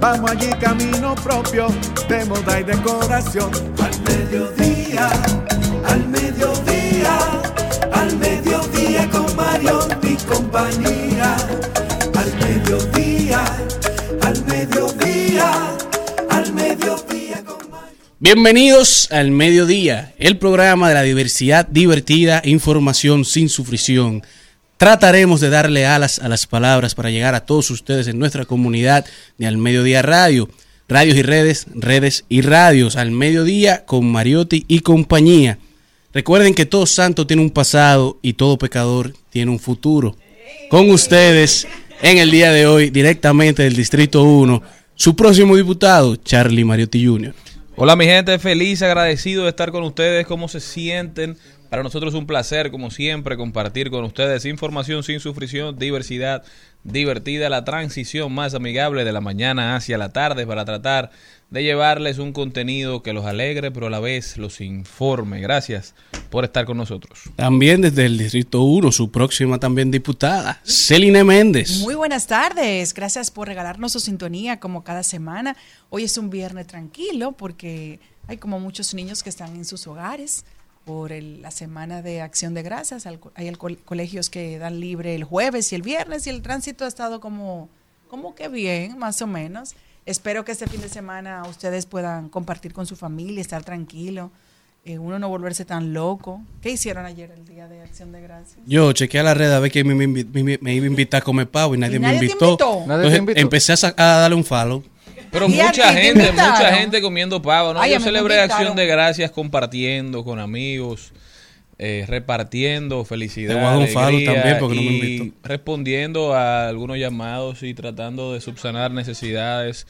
Vamos allí camino propio de moda y decoración. Al mediodía, al mediodía, al mediodía con Mario y compañía. Al mediodía, al mediodía, al mediodía con Mario. Bienvenidos al Mediodía, el programa de la diversidad divertida, información sin sufrición. Trataremos de darle alas a las palabras para llegar a todos ustedes en nuestra comunidad de Al Mediodía Radio. Radios y redes, redes y radios. Al Mediodía con Mariotti y compañía. Recuerden que todo santo tiene un pasado y todo pecador tiene un futuro. Con ustedes en el día de hoy, directamente del Distrito 1, su próximo diputado, Charlie Mariotti Jr. Hola mi gente, feliz, agradecido de estar con ustedes, cómo se sienten. Para nosotros es un placer, como siempre, compartir con ustedes información sin sufrición, diversidad divertida, la transición más amigable de la mañana hacia la tarde para tratar de llevarles un contenido que los alegre, pero a la vez los informe. Gracias por estar con nosotros. También desde el Distrito 1, su próxima también diputada, Celine Méndez. Muy buenas tardes, gracias por regalarnos su sintonía como cada semana. Hoy es un viernes tranquilo porque hay como muchos niños que están en sus hogares por el- la semana de acción de gracias. Al- Hay el col- colegios que dan libre el jueves y el viernes y el tránsito ha estado como, como que bien, más o menos. Espero que este fin de semana ustedes puedan compartir con su familia, estar tranquilo, eh, uno no volverse tan loco. ¿Qué hicieron ayer el día de acción de gracias? Yo chequeé a la red a ver que me, me me- me iba a invitar a comer pavo y nadie, ¿Y me te invitó. Nadie te invitó. empecé a, a darle un follow. Pero mucha gente, mucha gente comiendo pavo, ¿no? Ay, Yo celebré. Acción de Gracias compartiendo con amigos, eh, repartiendo felicidad, alegría también porque no me y respondiendo a algunos llamados y tratando de subsanar necesidades.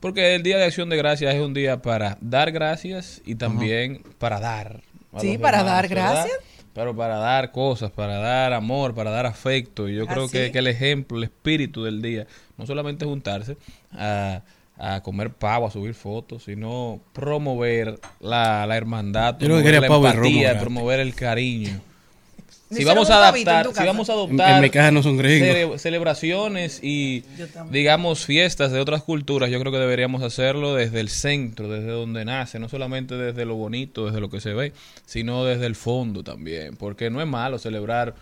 Porque el Día de Acción de Gracias es un día para dar gracias y también para dar. Sí, para demás, dar ¿verdad? gracias. Pero para dar cosas, para dar amor, para dar afecto. Y yo creo que, que el ejemplo, el espíritu del día, no solamente juntarse a, a comer pavo, a subir fotos, sino promover la, la hermandad, promover quería la pavo y romo empatía, promover el cariño. ¿Me Si vamos a adaptar, si vamos a adoptar en mi casa no son gringos. cele- celebraciones y digamos fiestas de otras culturas, yo creo que deberíamos hacerlo desde el centro, desde donde nace, no solamente desde lo bonito, desde lo que se ve, sino desde el fondo también, porque no es malo celebrar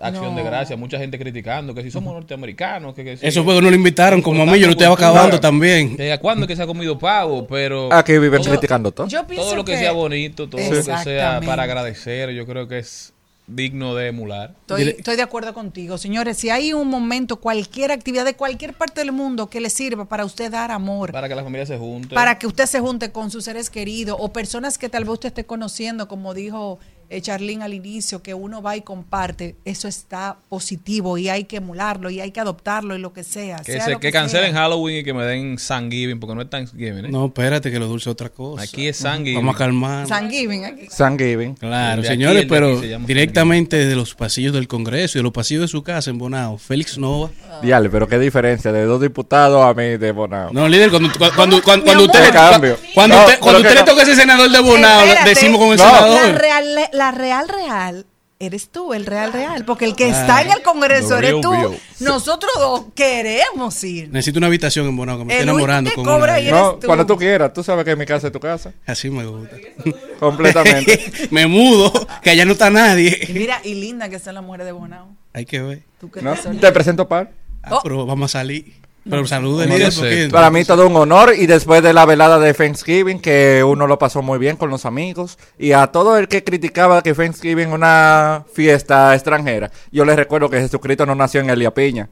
acción de gracia, mucha gente criticando que si somos norteamericanos, que, que si- Eso fue que no lo invitaron, como a mí, yo lo estaba acabando también. que ¿Cuándo es que se ha comido pavo? Pero Aquí viven todo- criticando todo. Yo todo lo que, sea bonito, todo lo que sea para agradecer, yo creo que es digno de emular. Estoy, estoy de acuerdo contigo, señores. Si hay un momento, cualquier actividad de cualquier parte del mundo que le sirva para usted dar amor, Para que la familia se junte. para que usted se junte con sus seres queridos o personas que tal vez usted esté conociendo, como dijo eh, Charlene al inicio, que uno va y comparte, eso está positivo y hay que emularlo y hay que adoptarlo y lo que sea. Que, sea se- lo que sea. cancelen Halloween y que me den Thanksgiving, porque no es Thanksgiving, ¿eh? No, espérate, que lo dulce es otra cosa. Aquí es Thanksgiving. Vamos a calmar. Thanksgiving aquí. Thanksgiving. Claro, de señores, de pero se directamente desde los pasillos del Congreso y de los pasillos de su casa en Bonao, Félix Nova. Diale, pero qué diferencia de dos diputados a mí de Bonao. No, líder, cuando, cuando, cuando, cuando, usted, cambio. cuando No, usted, cuando que usted le toca ese senador de Bonao, Espérate, decimos con el No. La senador. real, la real, real. Eres tú, el real, real. Porque el que está en el Congreso eres tú. Nosotros dos queremos ir. Necesito una habitación en Bonao, que me El estoy enamorando que con cobra una. ahí No, eres tú. cuando tú quieras, tú sabes que mi casa es tu casa. Así me gusta. Completamente. me mudo, que allá no está Y nadie. mira, y linda que está la mujer de Bonao. Hay que ver. Tú ¿No? te presento par. Ah, Oh. pero vamos a salir. Pero saludos, No líder, porque Para mí todo un honor y después de la velada de Thanksgiving que uno lo pasó muy bien con los amigos y a todo el que criticaba que Thanksgiving es una fiesta extranjera, yo les recuerdo que Jesucristo no nació en Elia Piña.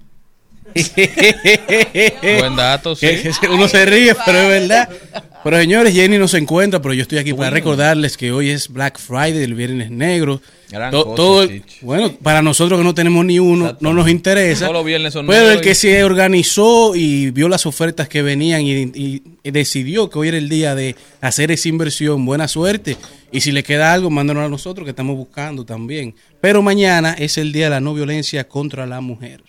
Buen dato, sí. Uno se ríe, pero es verdad. Pero señores, Jenny no se encuentra, pero yo estoy aquí para recordarles que hoy es Black Friday, el Viernes Negro. Gran To- cosa, todo el- bueno, para nosotros que no tenemos ni uno, no nos interesa. Viernes son Pero el que y- se organizó y vio las ofertas que venían y, y- y decidió que hoy era el día de hacer esa inversión, buena suerte. Y si le queda algo, mándanos a nosotros que estamos buscando también. Pero mañana es el día de la no violencia contra la mujer.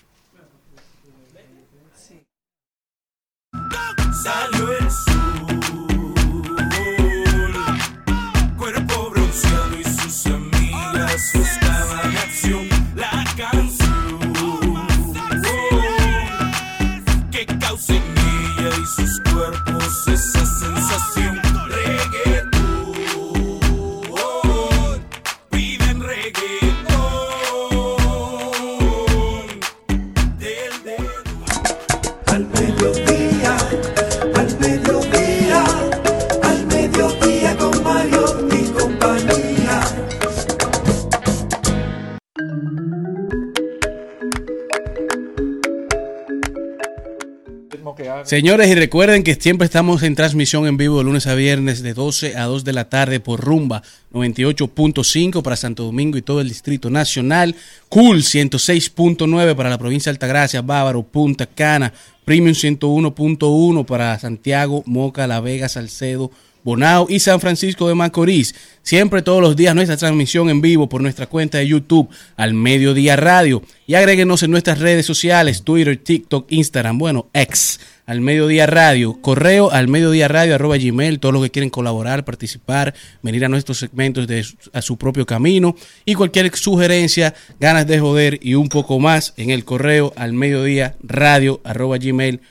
Señores, y recuerden que siempre estamos en transmisión en vivo de lunes a viernes de 12 a 2 de la tarde por Rumba 98.5 para Santo Domingo y todo el Distrito Nacional, Cool 106.9 para la provincia de Altagracia, Bávaro, Punta Cana, Premium 101.1 para Santiago, Moca, La Vega, Salcedo, Bonao y San Francisco de Macorís. Siempre todos los días nuestra transmisión en vivo por nuestra cuenta de YouTube al Mediodía Radio. Y agréguenos en nuestras redes sociales, Twitter, TikTok, Instagram, bueno, ex al Mediodía Radio. Correo al Mediodía Radio arroba Gmail, todos los que quieren colaborar, participar, venir a nuestros segmentos de a su propio camino. Y cualquier sugerencia, ganas de joder y un poco más en el correo al Mediodía Radio arroba Gmail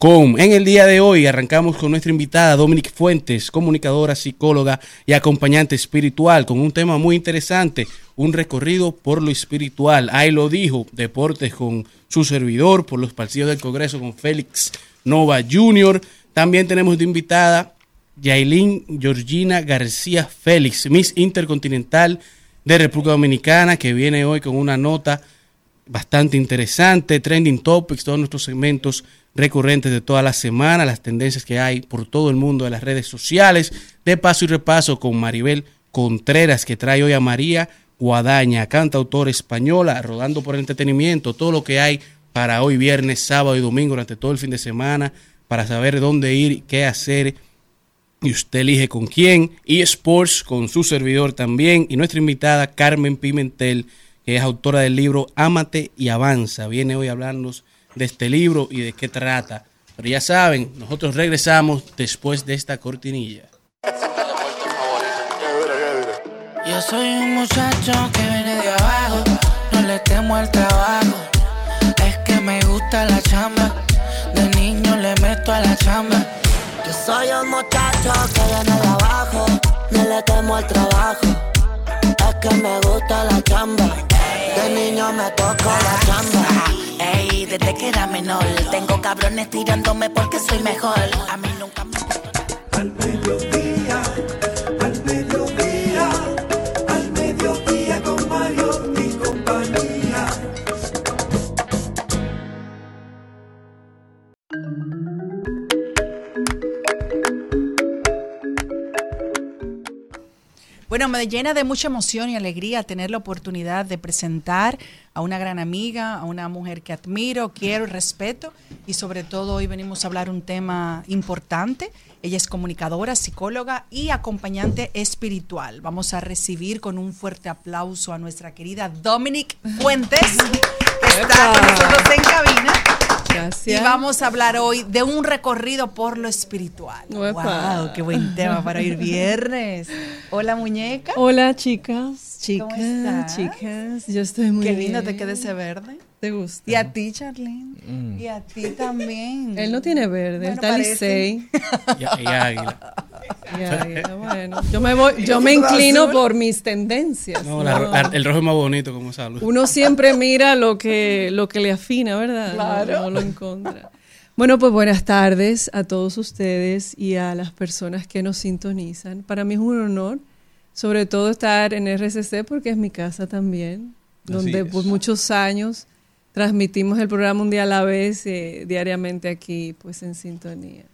En el día de hoy arrancamos con nuestra invitada Dominic Fuentes, comunicadora, psicóloga y acompañante espiritual, con un tema muy interesante, un recorrido por lo espiritual. Ahí lo dijo, deportes con su servidor, por los partidos del Congreso con Félix Nova Jr. También tenemos de invitada Yailin Georgina García Félix, Miss Intercontinental de República Dominicana, que viene hoy con una nota bastante interesante, trending topics, todos nuestros segmentos recurrentes de toda la semana, las tendencias que hay por todo el mundo de las redes sociales, de paso y repaso con Maribel Contreras, que trae hoy a María Guadaña, cantautora española, rodando por el entretenimiento, todo lo que hay para hoy viernes, sábado y domingo, durante todo el fin de semana, para saber dónde ir, qué hacer y usted elige con quién. Y Sports con su servidor también. Y nuestra invitada Carmen Pimentel, que es autora del libro Ámate y Avanza. Viene hoy a hablarnos de este libro y de qué trata. Pero ya saben, nosotros regresamos después de esta cortinilla. Yo soy un muchacho que viene de abajo, no le temo al trabajo. Es que me gusta la chamba, de niño le meto a la chamba. Yo soy un muchacho que viene de abajo, no le temo al trabajo. Es que me gusta la chamba, de niño me toco la chamba. Ey, desde que era menor, tengo cabrones tirándome porque soy mejor. A mí nunca me. Al llena de mucha emoción y alegría tener la oportunidad de presentar a una gran amiga, a una mujer que admiro, quiero y respeto. Y sobre todo hoy venimos a hablar un tema importante. Ella es comunicadora, psicóloga y acompañante espiritual. Vamos a recibir con un fuerte aplauso a nuestra querida Dominic Fuentes, que está con nosotros en cabina. Gracias. Y vamos a hablar hoy de un recorrido por lo espiritual. Uepa. ¡Wow! ¡Qué buen tema para ir viernes! Hola, muñeca. Hola, chicas. Chicas, ¿Cómo estás? chicas. Yo estoy muy Qué bien. lindo te queda ese verde. ¿Te gusta? Y a ti, Charlene. Y a ti también. Él no tiene verde, Bueno, él está. Licey. Y, y águila. Y ahí, bueno, yo me voy, yo me inclino por mis tendencias. No, la- ¿no? la- el rojo es más bonito como esa luz. Uno siempre mira lo que, lo que le afina, ¿verdad? No- Claro. No, lo encontra. Bueno, pues buenas tardes a todos ustedes y a las personas que nos sintonizan. Para mí es un honor, sobre todo estar en RCC porque es mi casa también, donde por muchos años transmitimos el programa un día a la vez, eh, diariamente aquí, pues en sintonía.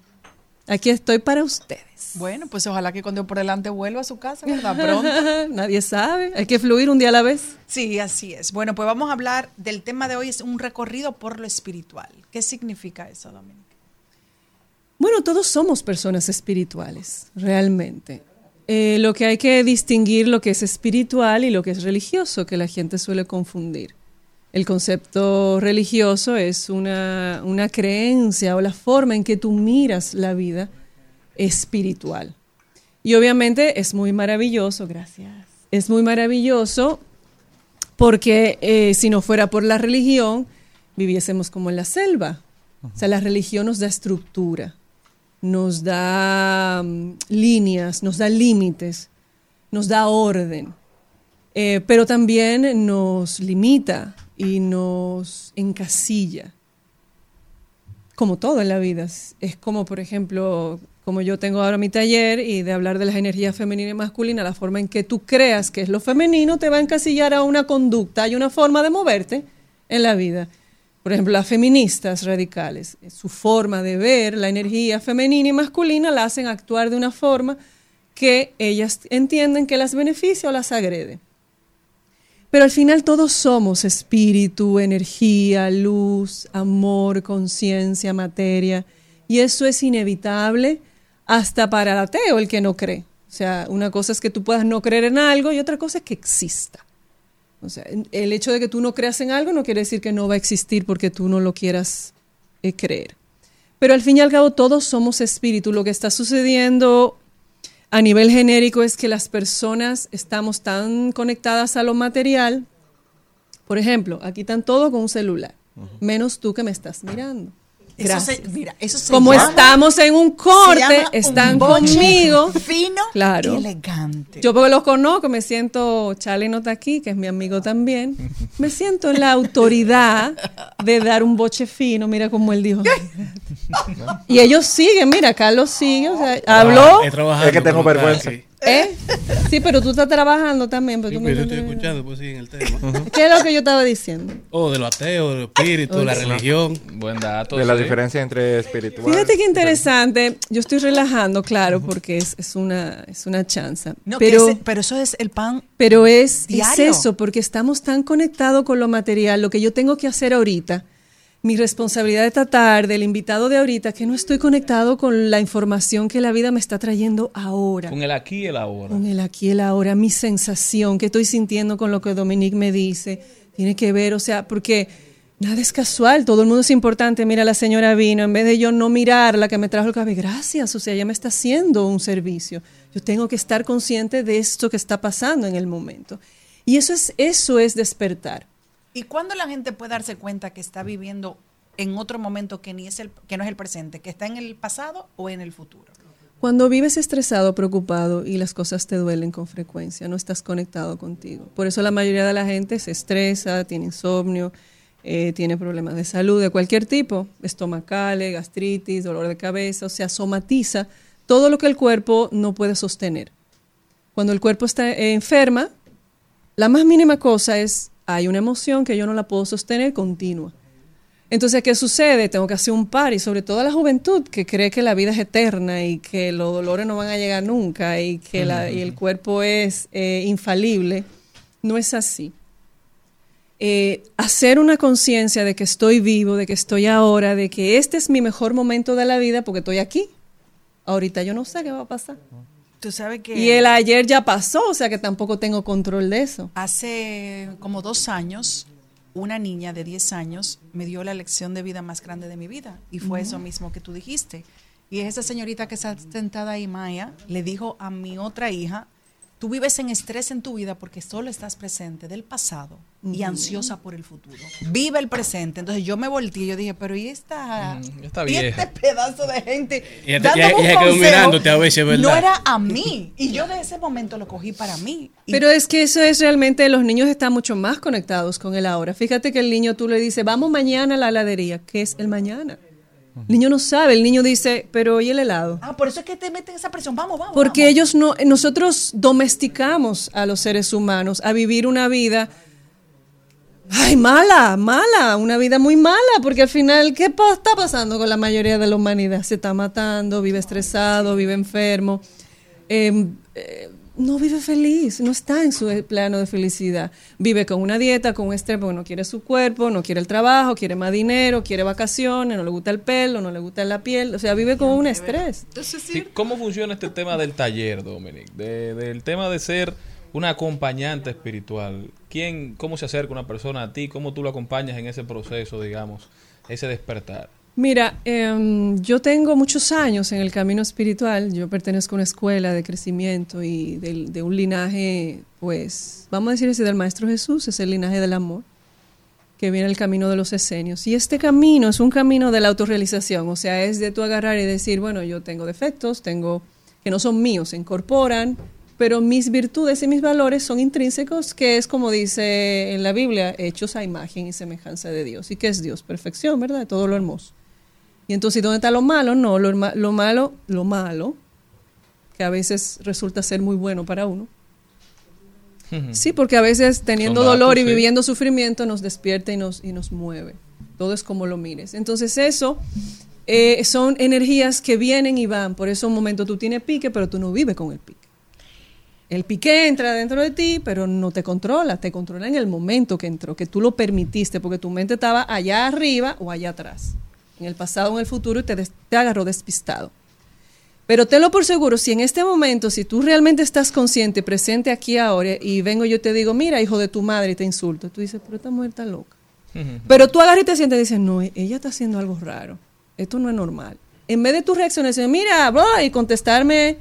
Aquí estoy para ustedes. Bueno, pues ojalá que cuando por delante vuelva a su casa, ¿verdad? Pronto. Nadie sabe, hay que fluir un día a la vez. Sí, así es. Bueno, pues vamos a hablar del tema de hoy, es un recorrido por lo espiritual. ¿Qué significa eso, Dominic? Bueno, todos somos personas espirituales, realmente. Eh, lo que hay que distinguir lo que es espiritual y lo que es religioso, que la gente suele confundir. El concepto religioso es una, creencia o la forma en que tú miras la vida espiritual. Y obviamente es muy maravilloso, gracias. Es muy maravilloso porque eh, si no fuera por la religión, viviésemos como en la selva. O sea, la religión nos da estructura, nos da mm, líneas, nos da límites, nos da orden, Eh, pero también nos limita y nos encasilla. Como todo en la vida. Es- como, por ejemplo, como yo tengo ahora mi taller y de hablar de las energías femenina y masculina, la forma en que tú creas que es lo femenino te va a encasillar a una conducta y una forma de moverte en la vida. Por ejemplo, las feministas radicales, su forma de ver la energía femenina y masculina la hacen actuar de una forma que ellas entienden que las beneficia o las agrede. Pero al final todos somos espíritu, energía, luz, amor, conciencia, materia. Y eso es inevitable hasta para el ateo, el que no cree. O sea, una cosa es que tú puedas no creer en algo y otra cosa es que exista. O sea, el hecho de que tú no creas en algo no quiere decir que no va a existir porque tú no lo quieras eh, creer. Pero al fin y al cabo todos somos espíritu. Lo que está sucediendo a nivel genérico es que las personas estamos tan conectadas a lo material. Por ejemplo, aquí están todos con un celular, menos tú que me estás mirando. Eso Gracias. se- mira, eso se Como llama- estamos en un se corte, un están boche conmigo. Fino Claro. y elegante. Yo porque los conozco, me siento, Charlie no está aquí, que es mi amigo también, me siento en la autoridad de dar un boche fino, mira como él dijo. y ellos siguen, mira, Carlos sigue, o sea, habló, He trabajado Es que tengo vergüenza. sí. ¿Eh? Sí, pero tú estás trabajando también. pero Sí, tú me pero yo estoy escuchando, pues sí, en el tema. ¿Qué es lo que yo estaba diciendo? Oh, de lo ateo, de lo espíritu, de la religión. Buen dato. De la sí. diferencia entre espiritual. Fíjate qué interesante, yo estoy relajando, claro, porque es, es una, es una chanza. No, pero, ese- pero eso es el pan. Pero es, es eso, porque estamos tan conectados con lo material, lo que yo tengo que hacer ahorita, mi responsabilidad de esta tarde, el invitado de ahorita, que no estoy conectado con la información que la vida me está trayendo ahora. Con el aquí y el ahora. Con el aquí y el ahora, mi sensación que estoy sintiendo con lo que Dominique me dice, tiene que ver, o sea, porque nada es casual, todo el mundo es importante. Mira, la señora vino, en vez de yo no mirar la que me trajo el café, gracias, o sea, ella me está haciendo un servicio. Yo tengo que estar consciente de esto que está pasando en el momento. Y eso es, eso es despertar. ¿Y cuándo la gente puede darse cuenta que está viviendo en otro momento que, ni es el, que no es el presente, que está en el pasado o en el futuro? Cuando vives estresado, preocupado y las cosas te duelen con frecuencia, no estás conectado contigo. Por eso la mayoría de la gente se estresa, tiene insomnio, eh, tiene problemas de salud de cualquier tipo, estomacales, gastritis, dolor de cabeza, o sea, somatiza todo lo que el cuerpo no puede sostener. Cuando el cuerpo está eh, enferma, la más mínima cosa es, hay una emoción que yo no la puedo sostener continua. Entonces, ¿qué sucede? Tengo que hacer un par y sobre todo la juventud que cree que la vida es eterna y que los dolores no van a llegar nunca y que la- y el cuerpo es eh, infalible. No es así. Eh, hacer una conciencia de que estoy vivo, de que estoy ahora, de que este es mi mejor momento de la vida porque estoy aquí. Ahorita yo no sé qué va a pasar. Tú sabes que Y el ayer ya pasó, o sea que tampoco tengo control de eso. hace como dos años, una niña de 10 años me dio la lección de vida más grande de mi vida. Y fue eso mismo que tú dijiste. Y esa señorita que está sentada ahí, Maya, le dijo a mi otra hija, tú vives en estrés en tu vida porque solo estás presente del pasado y ansiosa por el futuro. Vive el presente. Entonces yo me volteé y yo dije, pero ¿y esta, Mm, esta y este pedazo de gente? Y ella te- dándome ella- un ella quedó consejo? mirándote a veces, ¿verdad? No era a mí. Y yo de ese momento lo cogí para mí. Y Pero es que eso es realmente, los niños están mucho más conectados con el ahora. Fíjate que el niño tú le dices, vamos mañana a la heladería. ¿Qué es el mañana? El niño no sabe, el niño dice, pero ¿y el helado? Ah, por eso es que te meten esa presión. Vamos, vamos. Porque vamos. ellos no, nosotros domesticamos a los seres humanos a vivir una vida, ay, mala, mala, una vida muy mala, porque al final, ¿qué pa- está pasando con la mayoría de la humanidad? Se está matando, vive estresado, vive enfermo, eh, eh, no vive feliz, no está en su plano de felicidad. Vive con una dieta, con un estrés, porque no quiere su cuerpo, no quiere el trabajo, quiere más dinero, quiere vacaciones, no le gusta el pelo, no le gusta la piel, o sea, vive con un estrés. Sí, ¿Cómo funciona este tema del taller, Dominic? De- del tema de ser una acompañante espiritual. ¿Quién, cómo se acerca una persona a ti? ¿Cómo tú lo acompañas en ese proceso, digamos, ese despertar? Mira, em, yo tengo muchos años en el camino espiritual. Yo pertenezco a una escuela de crecimiento y de, un linaje, pues, vamos a decir así, del Maestro Jesús, es el linaje del amor, que viene el camino de los esenios. Y este camino es un camino de la autorrealización, o sea, es de tú agarrar y decir, bueno, yo tengo defectos, tengo que no son míos, se incorporan, pero mis virtudes y mis valores son intrínsecos, que es como dice en la Biblia, hechos a imagen y semejanza de Dios. ¿Y qué es Dios? Perfección, ¿verdad? Todo lo hermoso. Y entonces, ¿dónde está lo malo? No, lo, lo malo, lo malo, que a veces resulta ser muy bueno para uno. Sí, porque a veces teniendo datos, dolor y sí. viviendo sufrimiento nos despierta y nos, y nos mueve. Todo es como lo mires. Entonces eso eh, son energías que vienen y van. Por eso un momento tú tienes pique, pero tú no vives con el pique. El pique entra dentro de ti, pero no te controla. Te controla en el momento que entró, que tú lo permitiste, porque tu mente estaba allá arriba o allá atrás. En el pasado o en el futuro y te, des- te agarró despistado. Pero tenlo por seguro, si en este momento, si tú realmente estás consciente, presente aquí ahora, y vengo yo y te digo, mira, hijo de tu madre, y te insulto, tú dices, pero esta mujer está loca. Pero tú agarras y te sientes y dices, no, ella está haciendo algo raro. Esto no es normal. En vez de tu reacción decir, mira, bro, y contestarme,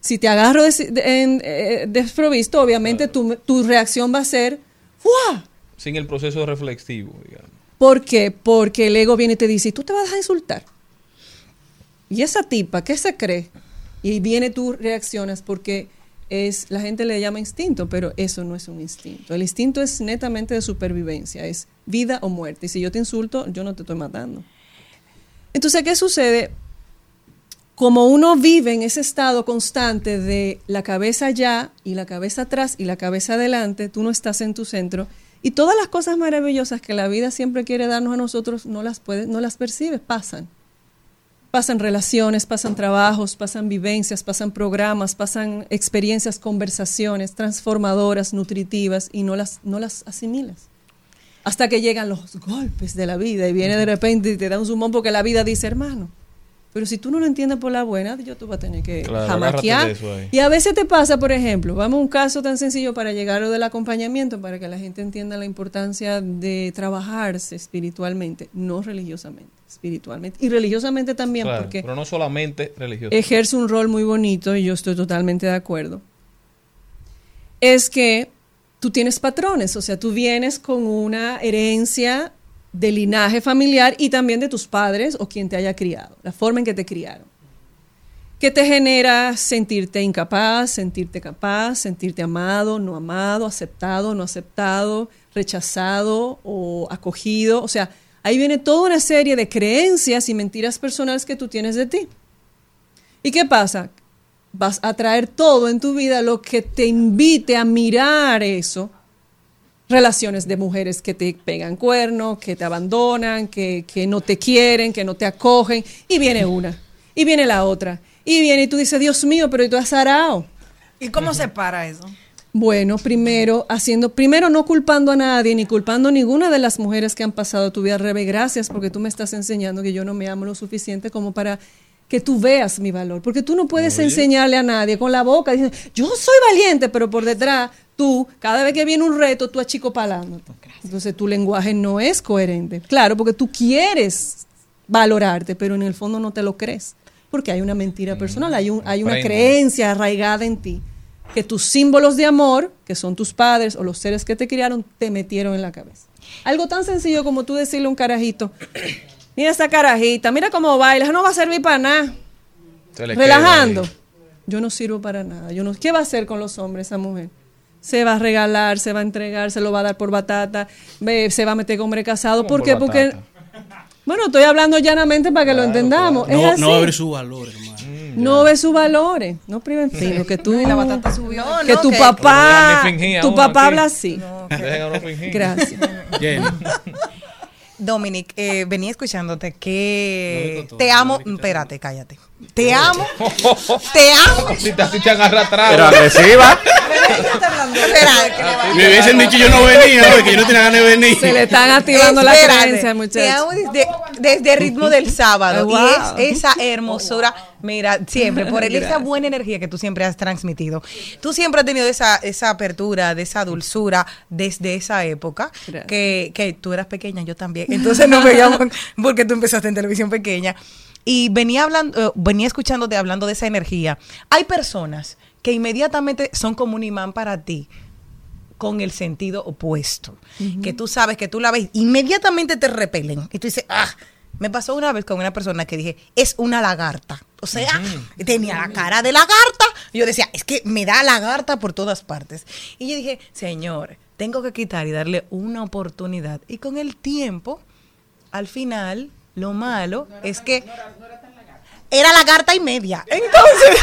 si te agarro des- de- en, eh, desprovisto, obviamente tu, tu reacción va a ser, ¡fua! Sin el proceso reflexivo, digamos. ¿Por qué? Porque el ego viene y te dice, ¿y tú te vas a insultar? ¿Y esa tipa qué se cree? Y viene tú reaccionas porque es la gente le llama instinto, pero eso no es un instinto. El instinto es netamente de supervivencia, es vida o muerte. Y si yo te insulto, yo no te estoy matando. Entonces, ¿qué sucede? Como uno vive en ese estado constante de la cabeza allá y la cabeza atrás y la cabeza adelante, tú no estás en tu centro y todas las cosas maravillosas que la vida siempre quiere darnos a nosotros no las puedes, no las percibes, pasan. Pasan relaciones, pasan trabajos, pasan vivencias, pasan programas, pasan experiencias, conversaciones transformadoras, nutritivas y no las, no las asimilas. Hasta que llegan los golpes de la vida y viene de repente y te da un sumón porque la vida dice, hermano, pero si tú no lo entiendes por la buena, yo tú vas a tener que Claro, jamaquear. Y a veces te pasa, por ejemplo, vamos a un caso tan sencillo para llegar a lo del acompañamiento, para que la gente entienda la importancia de trabajarse espiritualmente, no religiosamente, espiritualmente. Y religiosamente también, Claro, porque pero no solamente religioso. ejerce un rol muy bonito y yo estoy totalmente de acuerdo. Es que tú tienes patrones, o sea, tú vienes con una herencia de linaje familiar y también de tus padres o quien te haya criado, la forma en que te criaron. Que te genera sentirte incapaz, sentirte capaz, sentirte amado, no amado, aceptado, no aceptado, rechazado o acogido. O sea, ahí viene toda una serie de creencias y mentiras personales que tú tienes de ti. ¿Y qué pasa? Vas a traer todo en tu vida lo que te invite a mirar eso relaciones de mujeres que te pegan cuernos, que te abandonan, que, que no te quieren, que no te acogen, y viene una, y viene la otra, y viene y tú dices, Dios mío, pero ¿y tú has arao? ¿Y cómo se para eso? Bueno, primero haciendo, primero no culpando a nadie ni culpando a ninguna de las mujeres que han pasado tu vida, Rebe, gracias porque tú me estás enseñando que yo no me amo lo suficiente como para que tú veas mi valor, porque tú no puedes enseñarle a nadie con la boca diciendo, yo soy valiente, pero por detrás tú, cada vez que viene un reto, tú achicopalando. Entonces tu lenguaje no es coherente. Claro, porque tú quieres valorarte, pero en el fondo no te lo crees, porque hay una mentira personal, hay, un, hay una creencia arraigada en ti que tus símbolos de amor, que son tus padres o los seres que te criaron, te metieron en la cabeza. Algo tan sencillo como tú decirle a un carajito, mira esa carajita, mira cómo baila, no va a servir para nada. Relajando. Yo no sirvo para nada. Yo no, ¿Qué va a hacer con los hombres esa mujer? Se va a regalar, se va a entregar, se lo va a dar por batata, ve, se va a meter con hombre casado. ¿Por ¿Cómo qué? por Porque, bueno, estoy hablando llanamente para que lo entendamos. Es No, así. no ver su valor, hermano. No ve sus valores. No priven fino, que tú. Y la batata subió. que ¿no? tu papá. Tu papá aquí. habla así. Gracias. Jenny. Dominic, eh, venía escuchándote No que te no amo. Espérate, cállate. Te amo. Te amo. Si te, si te han arrastrado. Pero agresiva. Me hubiesen dicho yo no venía, ¿no? que yo no tenía ganas de venir. Se le están activando las creencias, Te muchachos. amo desde, desde ritmo del sábado. Wow. Y es esa hermosura. Mira, siempre, por el- esa buena energía que tú siempre has transmitido. Tú siempre has tenido esa, esa apertura, de esa dulzura desde esa época. Que, que tú eras pequeña, yo también. Entonces nos veíamos porque tú empezaste en televisión pequeña. Y venía hablando, eh, venía escuchándote hablando de esa energía. Hay personas que inmediatamente son como un imán para ti con el sentido opuesto. Que tú sabes que tú la ves, inmediatamente te repelen. Y tú dices, ah, me pasó una vez con una persona que dije, es una lagarta. O sea, tenía la cara de lagarta. Y yo decía, es que me da lagarta por todas partes. Y yo dije, señor, tengo que quitar y darle una oportunidad. Y con el tiempo, al final, lo malo es que era lagarta y media. Entonces,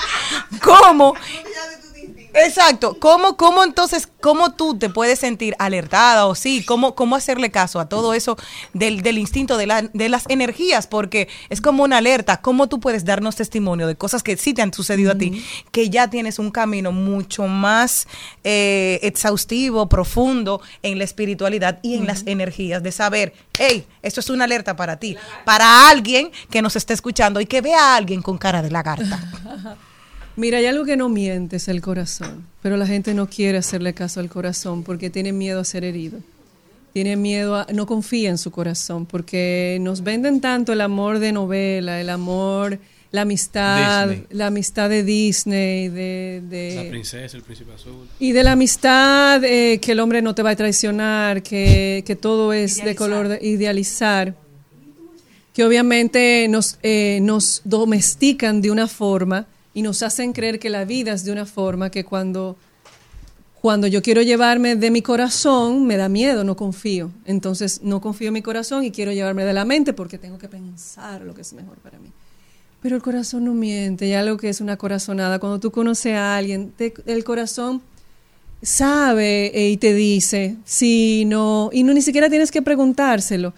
¿cómo? Exacto. ¿Cómo, cómo entonces, cómo tú te puedes sentir alertada o sí? ¿Cómo, cómo hacerle caso a todo eso del, del instinto de, la- de las energías? Porque es como una alerta. ¿Cómo tú puedes darnos testimonio de cosas que sí te han sucedido a ti? Que ya tienes un camino mucho más eh, exhaustivo, profundo en la espiritualidad y en las energías de saber, hey, esto es una alerta para ti, para alguien que nos esté escuchando y que vea a alguien con cara de lagarta. Mira, hay algo que no miente, es el corazón. Pero la gente no quiere hacerle caso al corazón porque tiene miedo a ser herido. Tiene miedo a, no confía en su corazón porque nos venden tanto el amor de novela, el amor, la amistad, Disney. la amistad de Disney, de, de- La princesa, el príncipe azul. y de la amistad eh, que el hombre no te va a traicionar, que, que todo es de color de idealizar, que obviamente nos, eh, nos domestican de una forma y nos hacen creer que la vida es de una forma que cuando, cuando yo quiero llevarme de mi corazón, me da miedo, no confío. Entonces no confío en mi corazón y quiero llevarme de la mente porque tengo que pensar lo que es mejor para mí. Pero el corazón no miente, y algo que es una corazonada. Cuando tú conoces a alguien, te- el corazón sabe eh, y te dice sí, no, y no ni siquiera tienes que preguntárselo.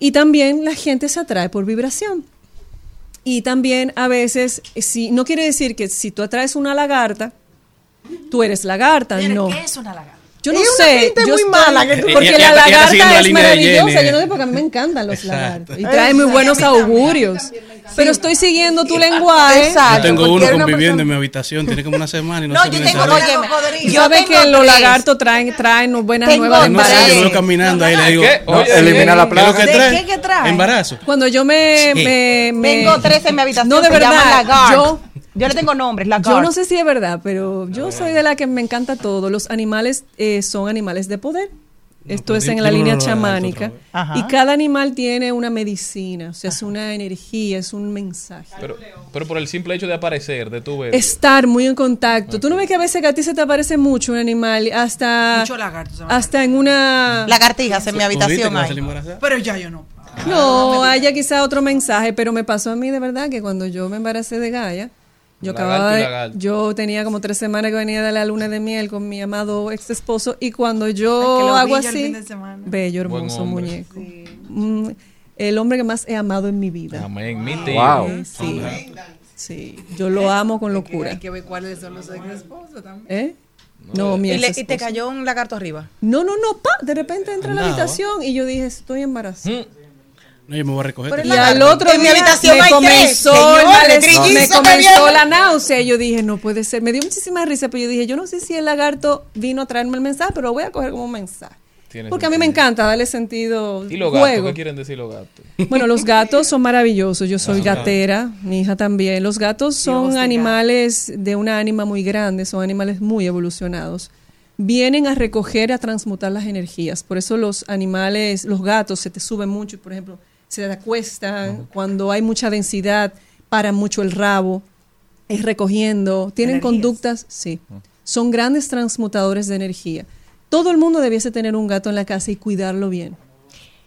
Y también la gente se atrae por vibración. Y también a veces, si, no quiere decir que si tú atraes una lagarta, tú eres lagarta, no. ¿Qué es una lagarta? Yo no Es sé, gente yo muy estoy- mala que tú- porque Ya- ya- la ya lagarta la es maravillosa, yo no sé porque a mí me encantan los lagartos y traen muy buenos augurios. Pero estoy siguiendo tu lenguaje. Exacto. Yo tengo uno conviviendo en mi habitación, tiene como una semana y no, No, sé yo qué tengo, oye, yo sabes que los lagartos traen, traen buenas Tengo nuevas de No sé, yo veo caminando ahí le digo, ¿Qué? No, Oye, elimina la ¿qué es lo que ¿De trae? qué que trae? Embarazo. Cuando yo me, Sí. me, me- Tengo tres en mi habitación. No, de verdad. lagarto. Yo, Yo le tengo nombres, la yo no sé si es verdad, pero yo soy de la que me encanta todo. Los animales eh, son animales de poder. Esto pero es en la línea chamánica. Y cada animal tiene una medicina, o sea, es una energía, es un mensaje. Pero, pero por el simple hecho de aparecer, de tu ver. Estar muy en contacto. Tú no ves que a veces que a ti se te aparece mucho un animal, hasta, Mucho lagarto se me hasta en una... Lagartijas en mi ¿Tú viste habitación? Pero ya yo no. No, haya quizá otro mensaje, pero me pasó a mí de verdad que cuando yo me embaracé de Gaia, Yo acababa de- yo tenía como tres semanas que venía de la luna de miel con mi amado ex esposo y cuando yo Ay, que lo hago así, bello, hermoso muñeco. Mm, el hombre que más he amado en mi vida. Amén, mi tío. Wow. Eh, sí, sí, yo lo amo con Hay locura. que ver cuáles son los ex esposos también. ¿Eh? No, mi Y, ex le- y te cayó un lagarto arriba. No, no, no, pa, de repente entra a la habitación y yo dije, estoy embarazada. Mm. No, yo me voy a recoger. Y al otro En mi día habitación me comenzó, Señores, me me comenzó la náusea. Y yo dije, no puede ser. Me dio muchísima risa, pero yo dije, yo no sé si el lagarto vino a traerme el mensaje, pero lo voy a coger como un mensaje. Porque a mí me encanta darle sentido ¿Y los gatos? juego. ¿Qué quieren decir los gatos? Bueno, los gatos son maravillosos. Yo soy gatera, mi hija también. Los gatos son animales de una ánima muy grande, son animales muy evolucionados. Vienen a recoger, a transmutar las energías. Por eso los animales, los gatos se te suben mucho, por ejemplo, se acuestan. Cuando hay mucha densidad, paran mucho el rabo, es recogiendo. Tienen Energías. conductas, sí. Son grandes transmutadores de energía. Todo el mundo debiese tener un gato en la casa y cuidarlo bien.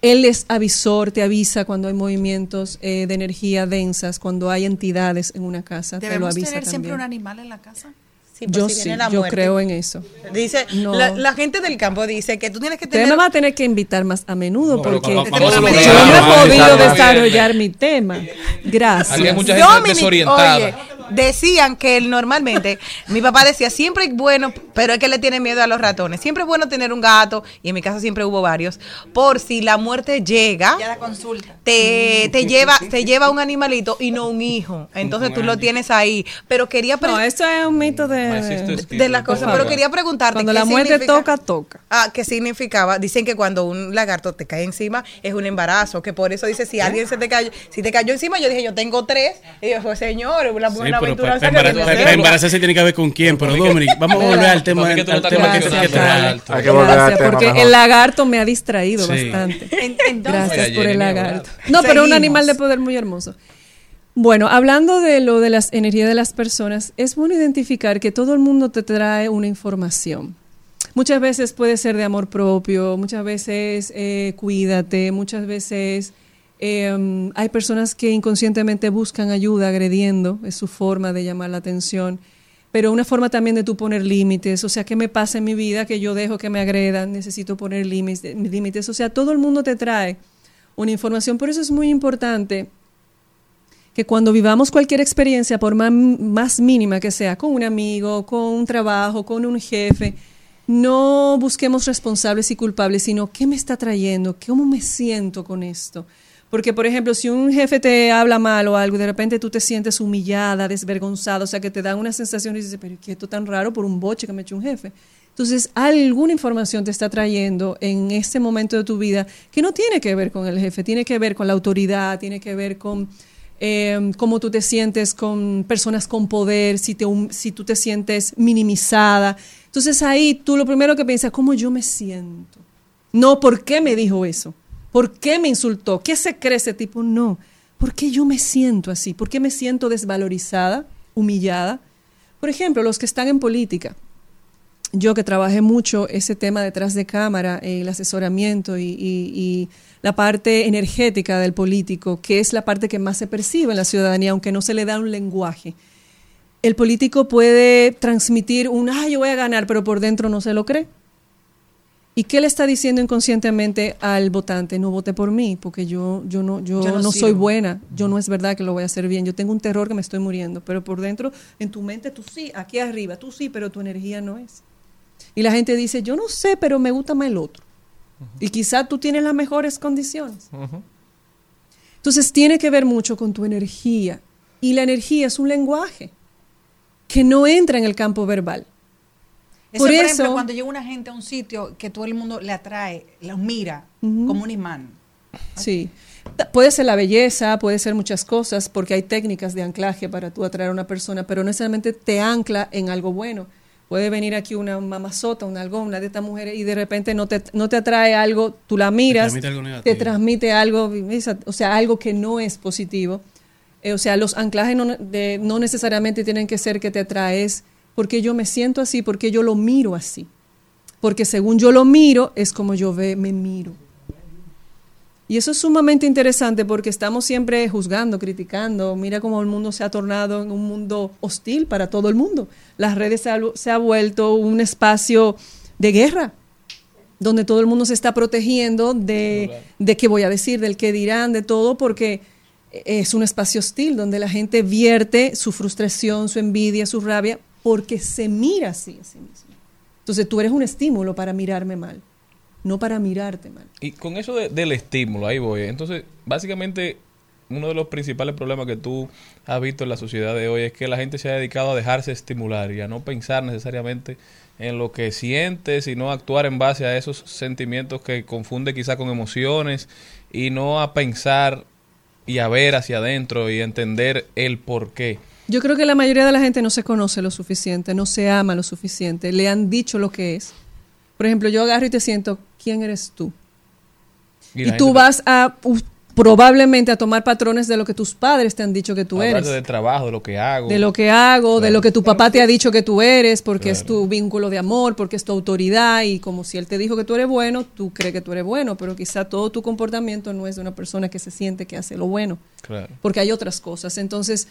Él es avisor, te avisa cuando hay movimientos eh, de energía densas, cuando hay entidades en una casa, te lo ¿Debemos avisa tener siempre un animal en la casa? Sí, pues yo si sí, viene la yo muerte. creo en eso. Dice, No. la, la gente del campo dice que tú tienes que Usted tener... me va a tener que invitar más a menudo porque vamos- vamos a yo no he podido desarrollar mi tema. Gracias. Aquí hay mucha gente Dominic, desorientada. oye, decían que él normalmente, mi papá decía, siempre es bueno, pero es que le tiene miedo a los ratones. Siempre es bueno tener un gato, y en mi casa siempre hubo varios, por si la muerte llega, Ya la consulta. te, te lleva te lleva un animalito y no un hijo. Entonces tú lo tienes ahí. Pero quería No, esto es un mito de, de las cosas, pero quería preguntarte Cuando qué la muerte toca, toca. Ah, ¿qué significaba? Dicen que cuando un lagarto te cae encima es un embarazo, que por eso dice si alguien se te cayó, si te cayó encima, yo dije yo tengo tres, y yo pues señor, una Sí, pero aventura para, para- para- para embarazarse tiene que ver con quién. Pero Dominic, vamos a volver al tema, que al tema que. Hay volver al tema porque el lagarto me ha distraído Sí. bastante. Entonces, Gracias por el lagarto. No, pero un animal de poder muy hermoso. Bueno, hablando de lo de las energías de las personas, es bueno identificar que todo el mundo te trae una información. Muchas veces puede ser de amor propio, muchas veces eh, cuídate, muchas veces um, hay personas que inconscientemente buscan ayuda agrediendo, es su forma de llamar la atención, pero una forma también de tú poner límites, o sea, ¿qué me pasa en mi vida que yo dejo que me agredan? Necesito poner límites, límites, o sea, todo el mundo te trae una información, por eso es muy importante que cuando vivamos cualquier experiencia, por más, más mínima que sea, con un amigo, con un trabajo, con un jefe, no busquemos responsables y culpables, sino qué me está trayendo, cómo me siento con esto. Porque, por ejemplo, si un jefe te habla mal o algo, de repente tú te sientes humillada, desvergonzada, o sea, que te dan una sensación y dices, pero ¿qué esto tan raro por un boche que me echó un jefe? Entonces, alguna información te está trayendo en este momento de tu vida que no tiene que ver con el jefe, tiene que ver con la autoridad, tiene que ver con eh, cómo tú te sientes con personas con poder, si, si tú te sientes minimizada. Entonces ahí tú lo primero que piensas, ¿cómo yo me siento? No, ¿por qué me dijo eso? ¿Por qué me insultó? ¿Qué se cree ese tipo? No. ¿Por qué yo me siento así? ¿Por qué me siento desvalorizada, humillada? Por ejemplo, los que están en política. Yo que trabajé mucho ese tema detrás de cámara, el asesoramiento y la parte energética del político, que es la parte que más se percibe en la ciudadanía, aunque no se le da un lenguaje. El político puede transmitir un, ah, yo voy a ganar, pero por dentro no se lo cree. ¿Y qué le está diciendo inconscientemente al votante? No vote por mí, porque yo, yo no, yo, Yo no no, soy buena. Yo no es verdad que lo voy a hacer bien. Yo tengo un terror que me estoy muriendo, pero por dentro, en tu mente, tú sí, aquí arriba, tú sí, pero tu energía no es. Y la gente dice, yo no sé, pero me gusta más el otro. Y quizá tú tienes las mejores condiciones. Entonces tiene que ver mucho con tu energía. Y la energía es un lenguaje que no entra en el campo verbal. Eso, Por por, eso- ejemplo, cuando llega una gente a un sitio que todo el mundo le atrae, los mira como un imán. Sí. Puede ser la belleza, puede ser muchas cosas, porque hay técnicas de anclaje para tú atraer a una persona, pero no necesariamente te ancla en algo bueno. Puede venir aquí una mamazota, una algón, una de estas mujeres, y de repente no te, no te atrae algo, tú la miras, transmite algo negativo. te transmite algo, esa- o sea, algo que no es positivo. Eh, o sea, los anclajes no, de- no necesariamente tienen que ser que te atraes, porque yo me siento así, porque yo lo miro así. Porque según yo lo miro, es como yo ve, me miro. Y eso es sumamente interesante porque estamos siempre juzgando, criticando. Mira cómo el mundo se ha tornado en un mundo hostil para todo el mundo. Las redes se ha, se ha vuelto un espacio de guerra, donde todo el mundo se está protegiendo de, de qué voy a decir, del qué dirán, de todo, porque es un espacio hostil donde la gente vierte su frustración, su envidia, su rabia, porque se mira así a sí mismo. Entonces tú eres un estímulo para mirarme mal, no para mirarte mal. Y con eso de- del estímulo, ahí voy. Entonces, básicamente, uno de los principales problemas que tú has visto en la sociedad de hoy es que la gente se ha dedicado a dejarse estimular y a no pensar necesariamente en lo que siente, sino a actuar en base a esos sentimientos que confunde quizá con emociones y no a pensar y a ver hacia adentro y entender el por qué. Yo creo que la mayoría de la gente no se conoce lo suficiente, no se ama lo suficiente, le han dicho lo que es. Por ejemplo, yo agarro y te siento, ¿quién eres tú? Y tú vas a probablemente a tomar patrones de lo que tus padres te han dicho que tú eres. del trabajo, de lo que hago. de lo que hago, de lo que tu papá te ha dicho que tú eres, porque es tu vínculo de amor, porque es tu autoridad y como si él te dijo que tú eres bueno, tú crees que tú eres bueno, pero quizá todo tu comportamiento no es de una persona que se siente que hace lo bueno, Claro. porque hay otras cosas. Entonces,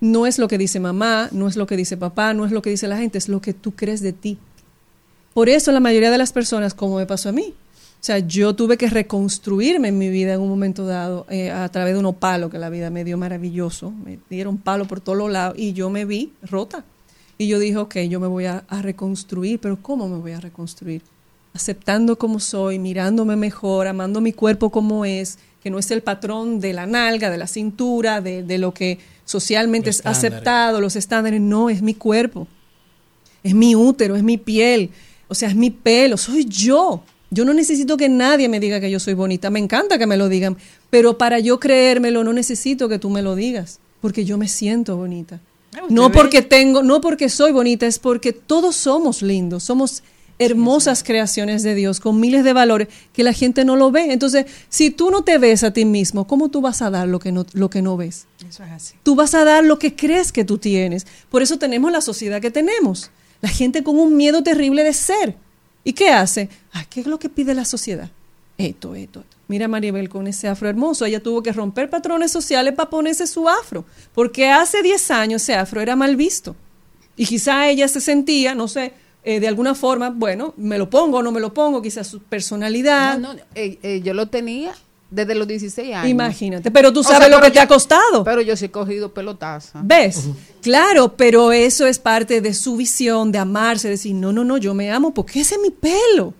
no es lo que dice mamá, no es lo que dice papá, no es lo que dice la gente, es lo que tú crees de ti. Por eso la mayoría de las personas, como me pasó a mí, o sea, yo tuve que reconstruirme en mi vida en un momento dado eh, a través de unos palos que la vida me dio maravilloso. Me dieron palos por todos los lados y yo me vi rota. Y yo dije, ok, yo me voy a, a reconstruir, pero ¿cómo me voy a reconstruir? Aceptando como soy, mirándome mejor, amando mi cuerpo como es, que no es el patrón de la nalga, de la cintura, de, de lo que socialmente Los es estándares. aceptado, los estándares. No, es mi cuerpo es mi útero, es mi piel, o sea, es mi pelo, soy yo. Yo no necesito que nadie me diga que yo soy bonita, me encanta que me lo digan, pero para yo creérmelo no necesito que tú me lo digas, porque yo me siento bonita. No porque tengo, no porque soy bonita, es porque todos somos lindos, somos hermosas creaciones de Dios con miles de valores que la gente no lo ve. Entonces, si tú no te ves a ti mismo, ¿cómo tú vas a dar lo que no, lo que no ves? Eso es así. Tú vas a dar lo que crees que tú tienes. Por eso tenemos la sociedad que tenemos. La gente con un miedo terrible de ser. ¿Y qué hace? Ay, ¿Qué es lo que pide la sociedad? Esto, esto, esto. Mira a Maribel con ese afro hermoso. Ella tuvo que romper patrones sociales para ponerse su afro. Porque hace 10 años ese afro era mal visto. Y quizá ella se sentía, no sé, eh, de alguna forma, bueno, me lo pongo o no me lo pongo, quizás su personalidad. No, no, eh, eh, yo lo tenía desde los 16 años. Imagínate, pero tú O sea, sabes lo que te ha costado. Pero yo sí he cogido pelotaza. ¿Ves? Claro, pero eso es parte de su visión, de amarse, de decir, no, no, no, yo me amo porque ese es mi pelo.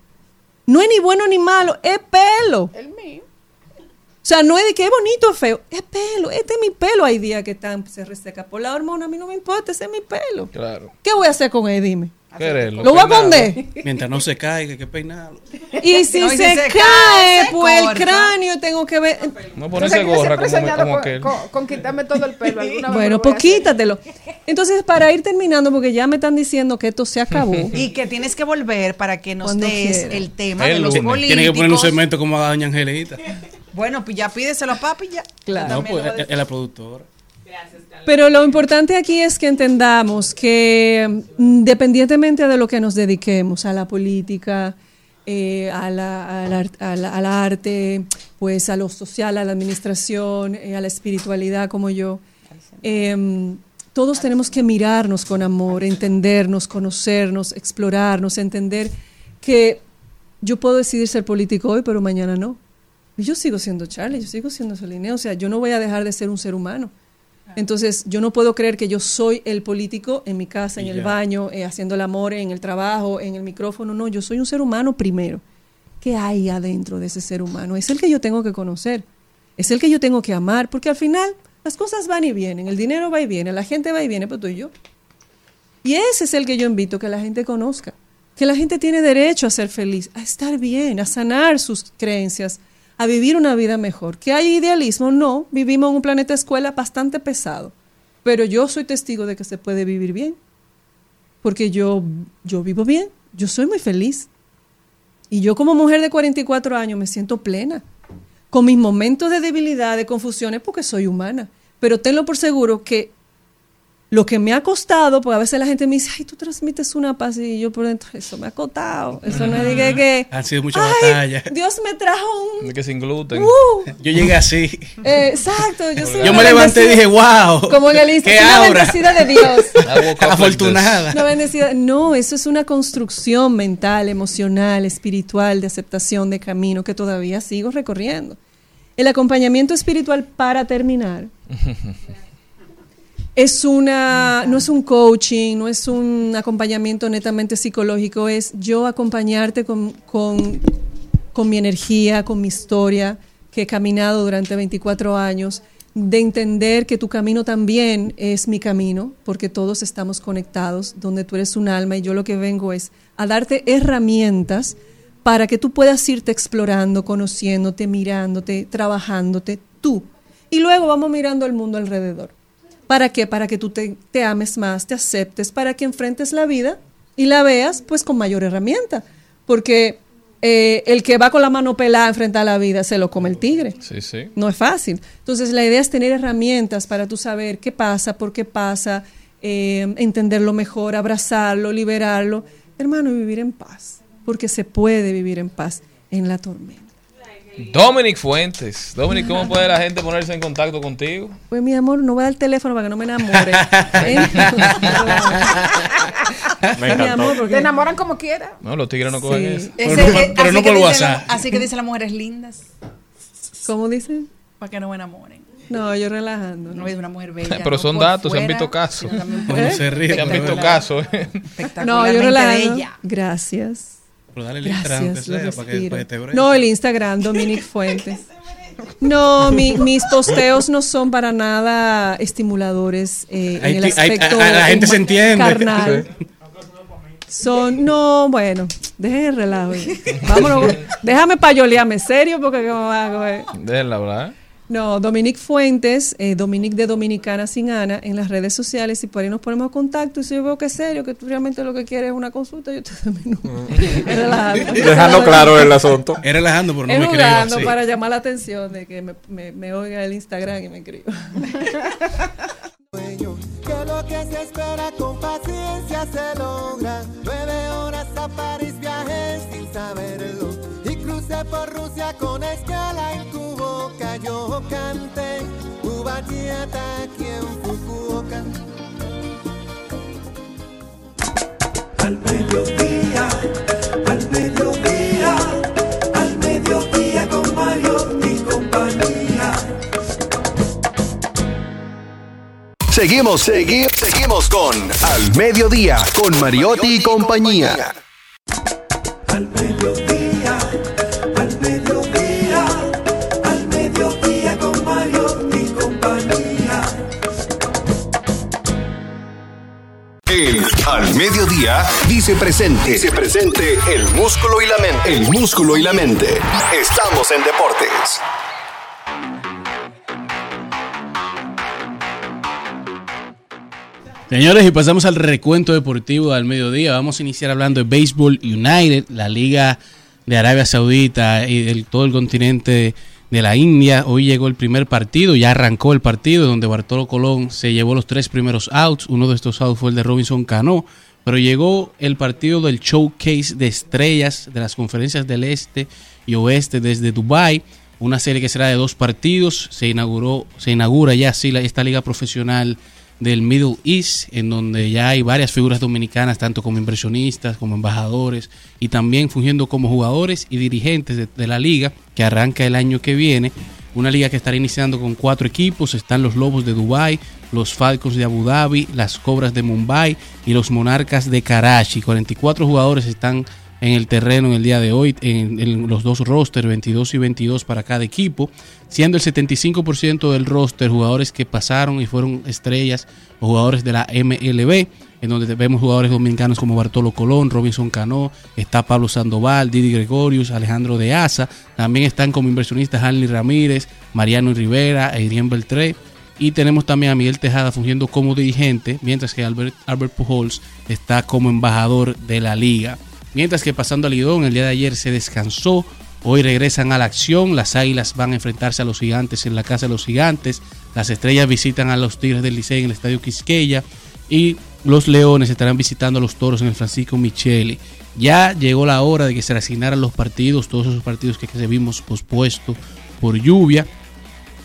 No es ni bueno ni malo, es pelo. El mío. O sea, no es de que es bonito o feo, es pelo, este es mi pelo. Hay días que están, se reseca por la hormona, a mí no me importa, ese es mi pelo. Claro. ¿Qué voy a hacer con él? Dime. Quererlo, ¿Lo voy a esconder? Mientras no se caiga, que peinarlo. Y si, No, y si se, se cae, se pues el cráneo tengo que ver. No ponerse gorra como, como con, aquel. con- con quitarme todo el pelo. Alguna vez Bueno, pues quítatelo. Entonces, para ir terminando, porque ya me están diciendo que esto se acabó. Y que tienes que volver para que nos Cuando des quiera. el tema El de los políticos. Tiene que poner un segmento como a Doña Angelita. Bueno, pues ya pídeselo a papi ya. Claro. No, pues es es la productora. Pero lo importante aquí es que entendamos que mm, independientemente de lo que nos dediquemos, a la política, eh, al arte, pues a lo social, a la administración, eh, a la espiritualidad como yo, em, todos tenemos que mirarnos con amor, entendernos, conocernos, explorarnos, entender que yo puedo decidir ser político hoy, pero mañana no. Y yo sigo siendo Charlie, yo sigo siendo Soline, o sea, yo no voy a dejar de ser un ser humano. Entonces, yo no puedo creer que yo soy el político en mi casa, en el baño, eh, haciendo el amor, en el trabajo, en el micrófono. No, yo soy un ser humano primero. ¿Qué hay adentro de ese ser humano? Es el que yo tengo que conocer. Es el que yo tengo que amar, porque al final las cosas van y vienen, el dinero va y viene, la gente va y viene, pero tú y yo. Y ese es el que yo invito que la gente conozca. Que la gente tiene derecho a ser feliz, a estar bien, a sanar sus creencias, a vivir una vida mejor. ¿Que hay idealismo? No, vivimos en un planeta escuela bastante pesado. Pero yo soy testigo de que se puede vivir bien. Porque yo, yo vivo bien, yo soy muy feliz. Y yo como mujer de 44 años me siento plena. Con mis momentos de debilidad, de confusiones, porque soy humana. Pero tenlo por seguro que Lo que me ha costado, porque a veces la gente me dice, ay, tú transmites una paz y yo por dentro, eso me ha costado. Eso no es de que, que, Han sido muchas ay, batallas. Dios me trajo un... De que sin gluten. Uh, Yo llegué así. eh, exacto, yo soy Yo una me levanté y bendecida- dije, wow. Como en el Insta, ¡Qué una aura! bendecida de Dios. Afortunada. Una bendecida. No, eso es una construcción mental, emocional, espiritual, de aceptación de camino que todavía sigo recorriendo. El acompañamiento espiritual para terminar es una, no es un coaching, no es un acompañamiento netamente psicológico, es yo acompañarte con, con, con mi energía, con mi historia, que he caminado durante 24 años, de entender que tu camino también es mi camino, porque todos estamos conectados, donde tú eres un alma y yo lo que vengo es a darte herramientas para que tú puedas irte explorando, conociéndote, mirándote, trabajándote tú. Y luego vamos mirando el mundo alrededor. ¿Para qué? Para que tú te, te ames más, te aceptes, para que enfrentes la vida y la veas pues con mayor herramienta. Porque eh, el que va con la mano pelada a enfrentar la vida se lo come el tigre. Sí, sí. No es fácil. Entonces la idea es tener herramientas para tú saber qué pasa, por qué pasa, eh, entenderlo mejor, abrazarlo, liberarlo. Hermano, y vivir en paz. Porque se puede vivir en paz en la tormenta. Dominic Fuentes. Dominic, ¿cómo puede la gente ponerse en contacto contigo? Pues mi amor, no voy a dar el teléfono para que no me enamore. ¿Eh? Me mi amor, encantó. porque- Te enamoran como quieras. No, los tigres no cogen Sí. eso. Pero Ese- no por- eh, pero así no que por WhatsApp. la- así que dicen las mujeres lindas, ¿Cómo dicen? para que no me enamoren. No, yo relajando. No es una mujer bella. Pero son datos, se han visto casos. Uno se ríe. Se han visto espectacular- casos. ¿eh? No, yo relajando. bella. Gracias. Pero dale el Instagram, Gracias, lo sea, para que, respiro. para que te breve. No, el Instagram, Dominic Fuentes. No, mi- mis posteos no son para nada estimuladores eh, Hay en el hay- aspecto a- a la gente se entiende. carnal. Son, no, bueno, dejen el relajo. Vámonos, déjame payolearme serio porque ¿qué me va a coger? Déjenla hablar. No, Dominic Fuentes, eh, Dominic de Dominicana sin Ana, en las redes sociales, y por ahí nos ponemos en contacto. Y si yo veo que es serio, que tú realmente lo que quieres es una consulta, yo te doy mi número. Es relajando. Dejando claro el asunto. Es relajando, pero no Es me creo así. para llamar la atención de que me, me, me oiga el Instagram y me escriba. Que lo que se espera con paciencia se logra. Nueve horas a París viajé sin saberlo. Y crucé por Rusia con escala en Cuboca. Yo canté Ubatiata aquí en Fukuoka. Al mediodía, al mediodía, al mediodía con Mario y compañía. Seguimos, segui- seguimos con Al Mediodía, con Mariotti y compañía. Dice presente. Dice presente el músculo y la mente. El músculo y la mente. Estamos en deportes. Señores, y pasamos al recuento deportivo al mediodía. Vamos a iniciar hablando de Baseball United, la liga de Arabia Saudita y de todo el continente de la India. Hoy llegó el primer partido, ya arrancó el partido donde Bartolo Colón se llevó los tres primeros outs. Uno de estos outs fue el de Robinson Cano. Pero llegó el partido del showcase de estrellas de las conferencias del este y oeste desde Dubai. Una serie que será de dos partidos. Se inauguró, se inaugura ya así esta liga profesional del Middle East, en donde ya hay varias figuras dominicanas, tanto como inversionistas, como embajadores, y también fungiendo como jugadores y dirigentes de la liga, que arranca el año que viene. Una liga que estará iniciando con cuatro equipos, están los Lobos de Dubai, los Falcons de Abu Dhabi, las Cobras de Mumbai y los Monarcas de Karachi. 44 jugadores están en el terreno en el día de hoy, en, en los dos rosters, 22 y 22 para cada equipo, siendo el 75% del roster jugadores que pasaron y fueron estrellas o jugadores de la MLB, en donde vemos jugadores dominicanos como Bartolo Colón, Robinson Cano, está Pablo Sandoval, Didi Gregorius, Alejandro de Asa, también están como inversionistas Hanley Ramírez, Mariano Rivera, Adrián Beltré, y tenemos también a Miguel Tejada fungiendo como dirigente, mientras que Albert, Albert Pujols está como embajador de la liga. Mientras que pasando al Lidón, el día de ayer se descansó. Hoy regresan a la acción. Las Águilas van a enfrentarse a los Gigantes en la casa de los Gigantes. Las Estrellas visitan a los Tigres del Licey en el Estadio Quisqueya y los Leones estarán visitando a los Toros en el Francisco Micheli. Ya llegó la hora de que se reasignaran los partidos, todos esos partidos que, se vimos pospuestos por lluvia.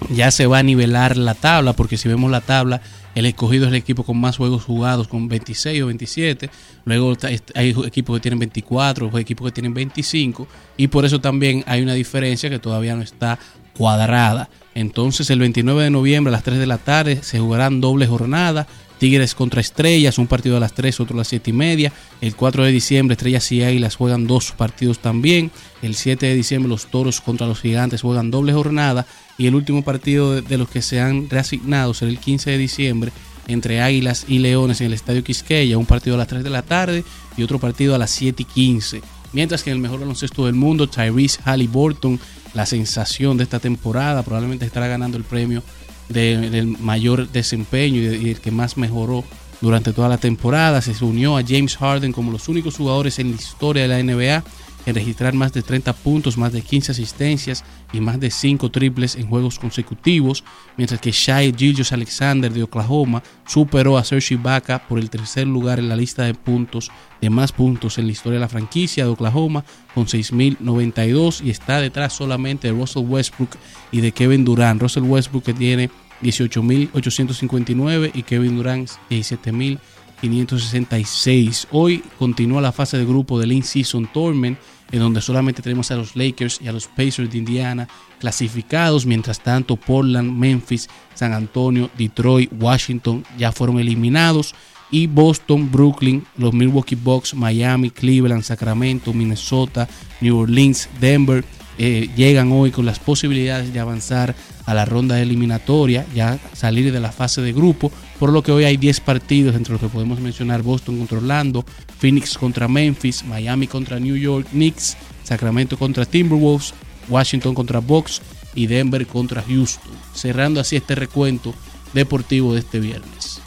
Ya se va a nivelar la tabla, porque si vemos la tabla, el escogido es el equipo con más juegos jugados, con 26 o 27. Luego hay equipos que tienen 24, hay equipos que tienen 25. Y por eso también hay una diferencia que todavía no está cuadrada. Entonces, el 29 de noviembre a las 3 de la tarde se jugarán doble jornada. Tigres contra Estrellas, un partido a las 3, otro a las 7 y media. El 4 de diciembre, Estrellas y Águilas juegan dos partidos también. El 7 de diciembre, los Toros contra los Gigantes juegan doble jornada. Y el último partido de, los que se han reasignado será el 15 de diciembre entre Águilas y Leones en el Estadio Quisqueya. Un partido a las 3 de la tarde y otro partido a las 7 y 15. Mientras que en el mejor baloncesto del mundo, Tyrese Halliburton, la sensación de esta temporada, probablemente estará ganando el premio de- del mayor desempeño y, y el que más mejoró durante toda la temporada. Se unió a James Harden como los únicos jugadores en la historia de la NBA en registrar más de 30 puntos, más de 15 asistencias y más de 5 triples en juegos consecutivos, mientras que Shai Gilgeous Alexander de Oklahoma superó a Serge Ibaka por el tercer lugar en la lista de puntos de más puntos en la historia de la franquicia de Oklahoma con 6.092 y está detrás solamente de Russell Westbrook y de Kevin Durant. Russell Westbrook que tiene 18.859 y Kevin Durant 17.566. Hoy continúa la fase de grupo del In-Season Tournament, en donde solamente tenemos a los Lakers y a los Pacers de Indiana clasificados. Mientras tanto, Portland, Memphis, San Antonio, Detroit, Washington ya fueron eliminados. Y Boston, Brooklyn, los Milwaukee Bucks, Miami, Cleveland, Sacramento, Minnesota, New Orleans, Denver eh, llegan hoy con las posibilidades de avanzar a la ronda eliminatoria, ya salir de la fase de grupo, por lo que hoy hay 10 partidos, entre los que podemos mencionar Boston contra Orlando, Phoenix contra Memphis, Miami contra New York Knicks, Sacramento contra Timberwolves, Washington contra Bucks y Denver contra Houston, cerrando así este recuento deportivo de este viernes.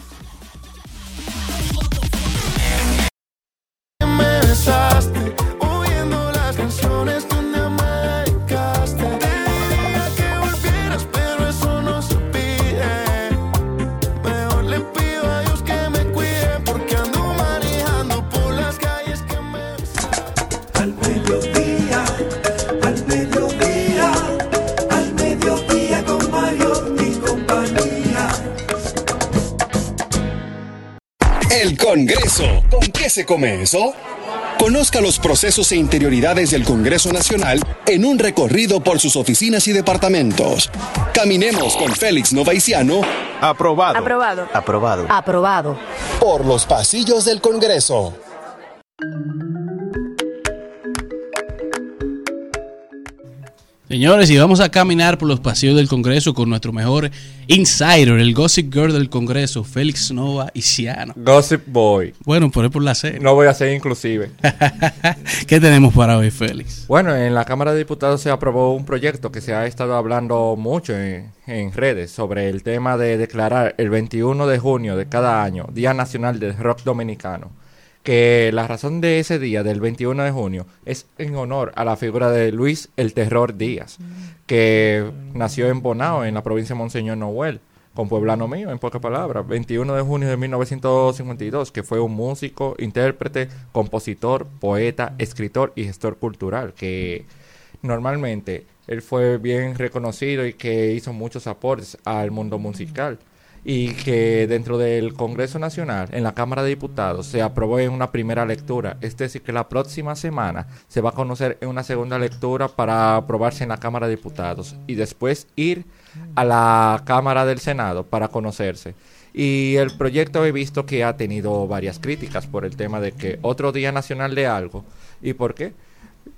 Congreso. ¿Con qué se come eso? Conozca los procesos e interioridades del Congreso Nacional en un recorrido por sus oficinas y departamentos. Caminemos con Félix Novaiciano. Aprobado. Aprobado. Aprobado. Aprobado. Por los pasillos del Congreso. Señores, y vamos a caminar por los pasillos del Congreso con nuestro mejor insider, el Gossip Girl del Congreso, Félix Nova Isiano. Gossip Boy. Bueno, por por la serie. No voy a ser inclusive. ¿Qué tenemos para hoy, Félix? Bueno, en la Cámara de Diputados se aprobó un proyecto que se ha estado hablando mucho en, en redes sobre el tema de declarar el 21 de junio de cada año Día Nacional del Rock Dominicano. Que la razón de ese día, del 21 de junio, es en honor a la figura de Luis el Terror Díaz, que nació en Bonao, en la provincia de Monseñor Noel, con pueblano mío, en pocas palabras, 21 de junio de 1952, que fue un músico, intérprete, compositor, poeta, escritor y gestor cultural, que normalmente él fue bien reconocido y que hizo muchos aportes al mundo musical y que dentro del Congreso Nacional, en la Cámara de Diputados, se aprobó en una primera lectura. Es decir, que la próxima semana se va a conocer en una segunda lectura para aprobarse en la Cámara de Diputados y después ir a la Cámara del Senado para conocerse. Y el proyecto he visto que ha tenido varias críticas por el tema de que otro Día Nacional de algo. ¿Y por qué?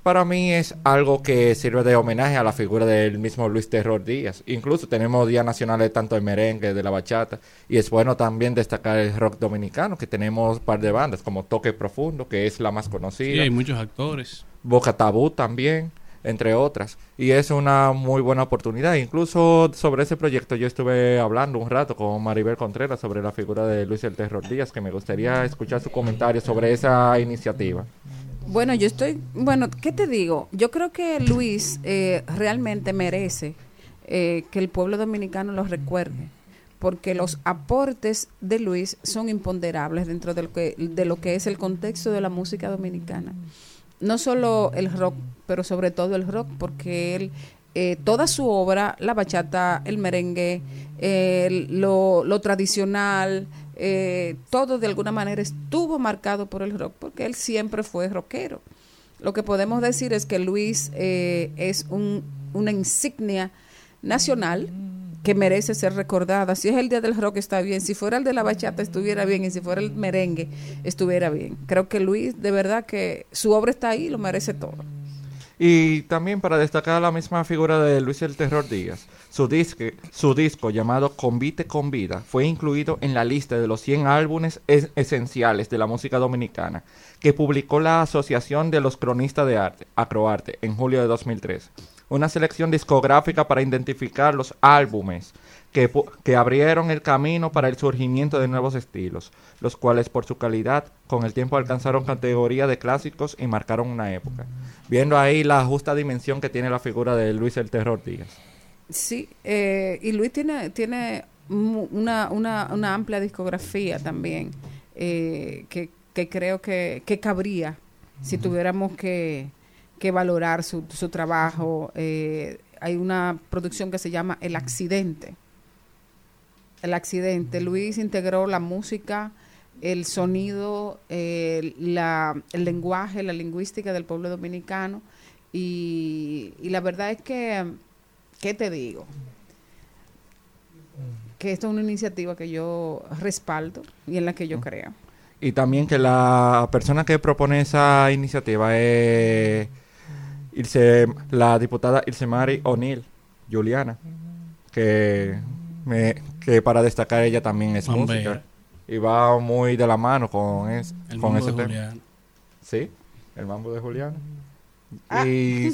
Para mí es algo que sirve de homenaje a la figura del mismo Luis Terror Díaz. Incluso tenemos días nacionales tanto de merengue, de la bachata. Y es bueno también destacar el rock dominicano, que tenemos un par de bandas como Toque Profundo, que es la más conocida. Sí, hay muchos actores. Boca Tabú también, entre otras. Y es una muy buena oportunidad. Incluso sobre ese proyecto yo estuve hablando un rato con Maribel Contreras sobre la figura de Luis el Terror Díaz, que me gustaría escuchar su comentario sobre esa iniciativa. Bueno, yo estoy, bueno, ¿qué te digo? Yo creo que Luis eh, realmente merece eh, que el pueblo dominicano lo recuerde. porque los aportes de Luis son imponderables dentro de lo que, de lo que es el contexto de la música dominicana. No solo el rock, pero sobre todo el rock, porque él, eh, toda su obra, la bachata, el merengue, lo, lo tradicional, eh, todo de alguna manera estuvo marcado por el rock, porque él siempre fue rockero. Lo que podemos decir es que Luis eh, es un, una insignia nacional que merece ser recordada. Si es el día del rock está bien, si fuera el de la bachata estuviera bien y si fuera el merengue estuviera bien. Creo que Luis, de verdad que su obra está ahí, lo merece todo. Y también para destacar la misma figura de Luis el Terror Díaz, su, disco llamado Convite con Vida fue incluido en la lista de los 100 álbumes es- esenciales de la música dominicana que publicó la Asociación de los Cronistas de Arte, Acroarte, en julio de 2003. Una selección discográfica para identificar los álbumes que, que abrieron el camino para el surgimiento de nuevos estilos, los cuales por su calidad con el tiempo alcanzaron categoría de clásicos y marcaron una época. Viendo ahí la justa dimensión que tiene la figura de Luis el Terror Díaz. Sí, eh, y Luis tiene, tiene una, una, una amplia discografía también, eh, que, que creo que, que cabría si tuviéramos que, que valorar su, su trabajo. Eh, hay una producción que se llama El Accidente. El Accidente. Luis integró la música, el sonido, eh, la, el lenguaje, la lingüística del pueblo dominicano. Y, y la verdad es que, ¿qué te digo? Que esto es una iniciativa que yo respaldo y en la que yo creo. Y también que la persona que propone esa iniciativa es Ilse- la diputada Ilsemari O'Neill, Juliana, que, me, que para destacar ella también es Hombre. música. Y va muy de la mano con, es- El con mambo ese de tema. Julián. Sí, el mambo de Juliana. Ah, y,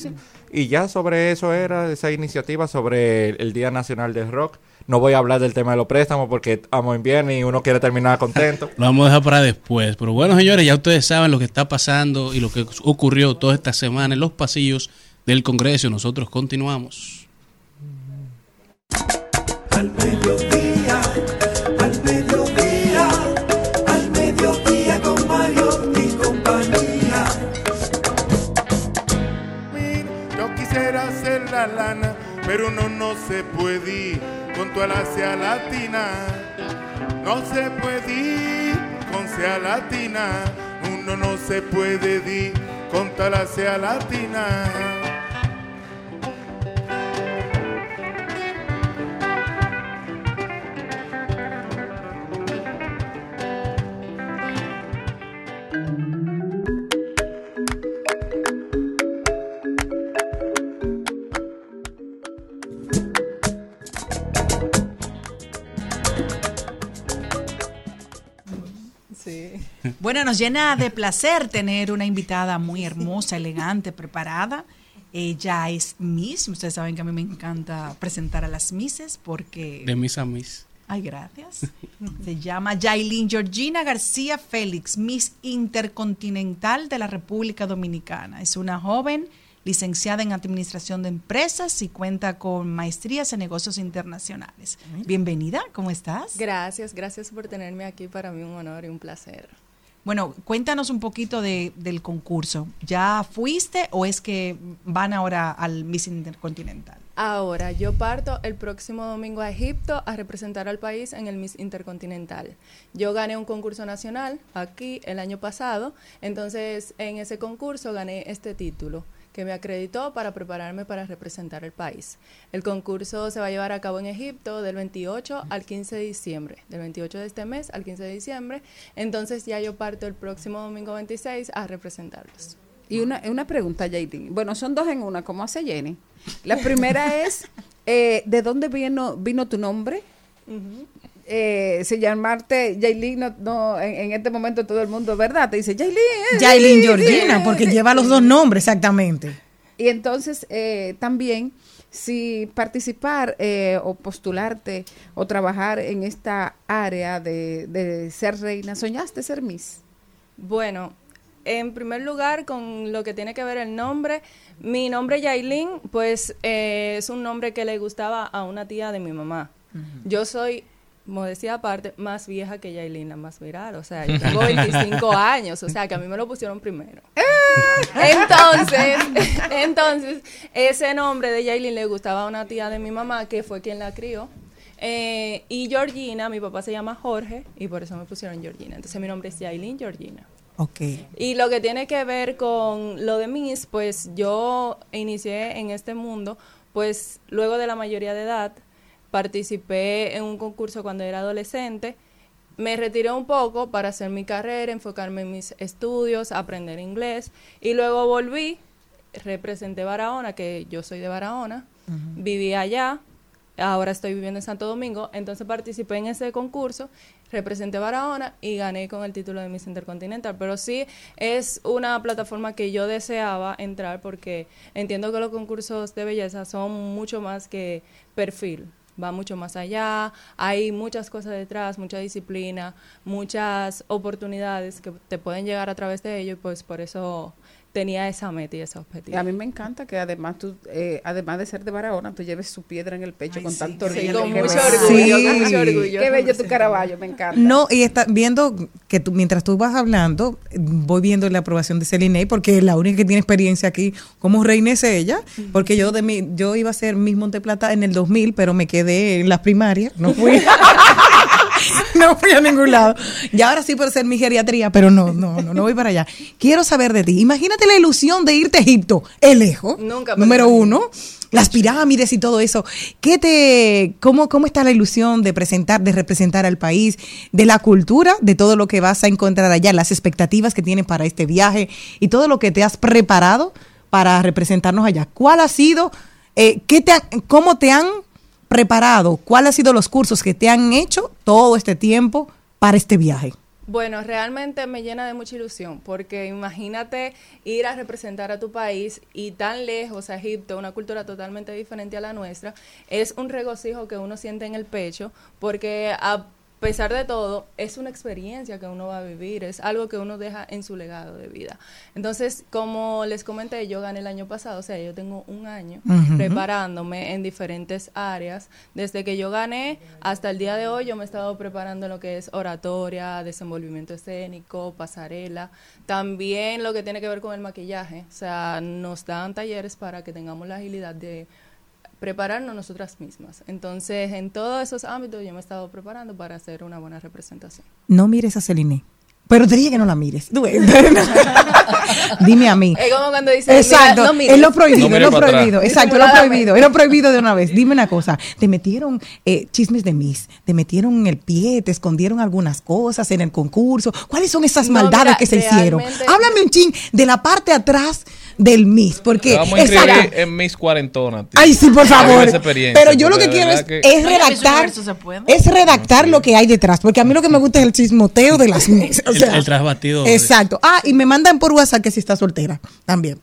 y ya sobre eso era esa iniciativa sobre el, el Día Nacional del Rock. No voy a hablar del tema de los préstamos porque estamos en viernes y uno quiere terminar contento. Lo vamos a dejar para después. Pero bueno, señores, ya ustedes saben lo que está pasando y lo que ocurrió toda esta semana en los pasillos del Congreso. Nosotros continuamos. Pero uno no se puede ir con tu alacia latina. No se puede ir con sea latina. Uno no se puede ir con tu alacia latina. Bueno, nos llena de placer tener una invitada muy hermosa, elegante, preparada. Ella es Miss. Ustedes saben que a mí me encanta presentar a las Misses porque... De mis a mis. Ay, gracias. Se llama Yailin Georgina García Félix, Miss Intercontinental de la República Dominicana. Es una joven licenciada en Administración de Empresas y cuenta con maestrías en negocios internacionales. Bienvenida, ¿cómo estás? Gracias, gracias por tenerme aquí. Para mí un honor y un placer. Bueno, cuéntanos un poquito de, del concurso. ¿Ya fuiste o es que van ahora al Miss Intercontinental? Ahora, yo parto el próximo domingo a Egipto a representar al país en el Miss Intercontinental. Yo gané un concurso nacional aquí el año pasado, entonces en ese concurso gané este título que me acreditó para prepararme para representar el país. El concurso se va a llevar a cabo en Egipto del 28 al 15 de diciembre, del 28 de este mes al 15 de diciembre, entonces ya yo parto el próximo domingo 26 a representarlos. Y una, una pregunta, Jailin. Bueno, son dos en una, como hace Jenny. La primera es, eh, ¿de dónde vino, vino tu nombre? Eh, si llamarte Jailin, no, no, en, en este momento todo el mundo, ¿verdad? Te dice Jailin. eh, Yailin sí, Georgina, porque sí". lleva los dos nombres exactamente. Y entonces eh, también, si participar eh, o postularte o trabajar en esta área de, de ser reina, ¿soñaste ser Miss? Bueno, en primer lugar, con lo que tiene que ver el nombre, mi nombre Yailin, pues eh, es un nombre que le gustaba a una tía de mi mamá. Yo soy modestia aparte, más vieja que Yailin, la más viral. O sea, yo tengo 25 años, o sea, que a mí me lo pusieron primero. Entonces, entonces, ese nombre de Yailin le gustaba a una tía de mi mamá, que fue quien la crió. Eh, y Georgina, mi papá se llama Jorge, y por eso me pusieron Georgina. Entonces, mi nombre es Yailin Georgina. Ok. Y lo que tiene que ver con lo de Miss, pues yo inicié en este mundo, pues luego de la mayoría de edad, participé en un concurso cuando era adolescente, me retiré un poco para hacer mi carrera, enfocarme en mis estudios, aprender inglés, y luego volví, representé Barahona, que yo soy de Barahona, viví allá, ahora estoy viviendo en Santo Domingo, entonces participé en ese concurso, representé Barahona y gané con el título de Miss Intercontinental, pero sí es una plataforma que yo deseaba entrar porque entiendo que los concursos de belleza son mucho más que perfil, va mucho más allá, hay muchas cosas detrás, mucha disciplina, muchas oportunidades que te pueden llegar a través de ello y pues por eso tenía esa meta y ese objetivo. Y a mí me encanta que además tú, eh, además de ser de Barahona, tú lleves su piedra en el pecho con tanto Sí, orgullo. con Qué mucho orgullo, Sí. con mucho orgullo. Qué bello tu caraballo, me encanta. No, y está viendo que tú, mientras tú vas hablando, voy viendo la aprobación de Celine, porque la única que tiene experiencia aquí como reina es ella, porque yo de mi, yo iba a ser Miss Monteplata en el 2000, pero me quedé en las primarias, no fui. no fui a ningún lado. Y ahora sí por ser mi geriatría, pero no, no, no, no voy para allá. Quiero saber de ti. Imagínate la ilusión de irte a Egipto, el lejos, Nunca me número uno, las pirámides y todo eso. ¿Qué te, cómo, cómo está la ilusión de presentar, de representar al país, de la cultura, de todo lo que vas a encontrar allá, las expectativas que tienes para este viaje y todo lo que te has preparado para representarnos allá? ¿Cuál ha sido, eh, qué te, cómo te han preparado? ¿Cuáles han sido los cursos que te han hecho todo este tiempo para este viaje? Bueno, realmente me llena de mucha ilusión, porque imagínate ir a representar a tu país y tan lejos a Egipto, una cultura totalmente diferente a la nuestra, es un regocijo que uno siente en el pecho, porque a pesar de todo, es una experiencia que uno va a vivir, es algo que uno deja en su legado de vida. Entonces, como les comenté, yo gané el año pasado, o sea, yo tengo un año preparándome en diferentes áreas. Desde que yo gané hasta el día de hoy, yo me he estado preparando en lo que es oratoria, desenvolvimiento escénico, pasarela, también lo que tiene que ver con el maquillaje. O sea, nos dan talleres para que tengamos la agilidad de prepararnos nosotras mismas. Entonces, en todos esos ámbitos yo me he estado preparando para hacer una buena representación. No mires a Celine. Pero te dije que no la mires. Dime a mí. Es como cuando dicen, Exacto, mira, no mires. es lo prohibido, No es lo prohibido, atrás. exacto, es lo prohibido, es lo prohibido de una vez. Dime una cosa, te metieron eh, chismes de Miss, te metieron en el pie, te escondieron algunas cosas en el concurso. ¿Cuáles son esas No, maldades mira, que se hicieron? Háblame un chin de la parte atrás del Miss, porque vamos a inscribir en Miss Cuarentona. tío. Ay, sí, por favor. Pero yo lo que quiero es, verdad que- es redactar, es redactar lo que hay detrás, porque a mí lo que me gusta es el chismoteo de las Miss. O El- el trasbatido. Exacto. Ah, y me mandan por WhatsApp que si está soltera también.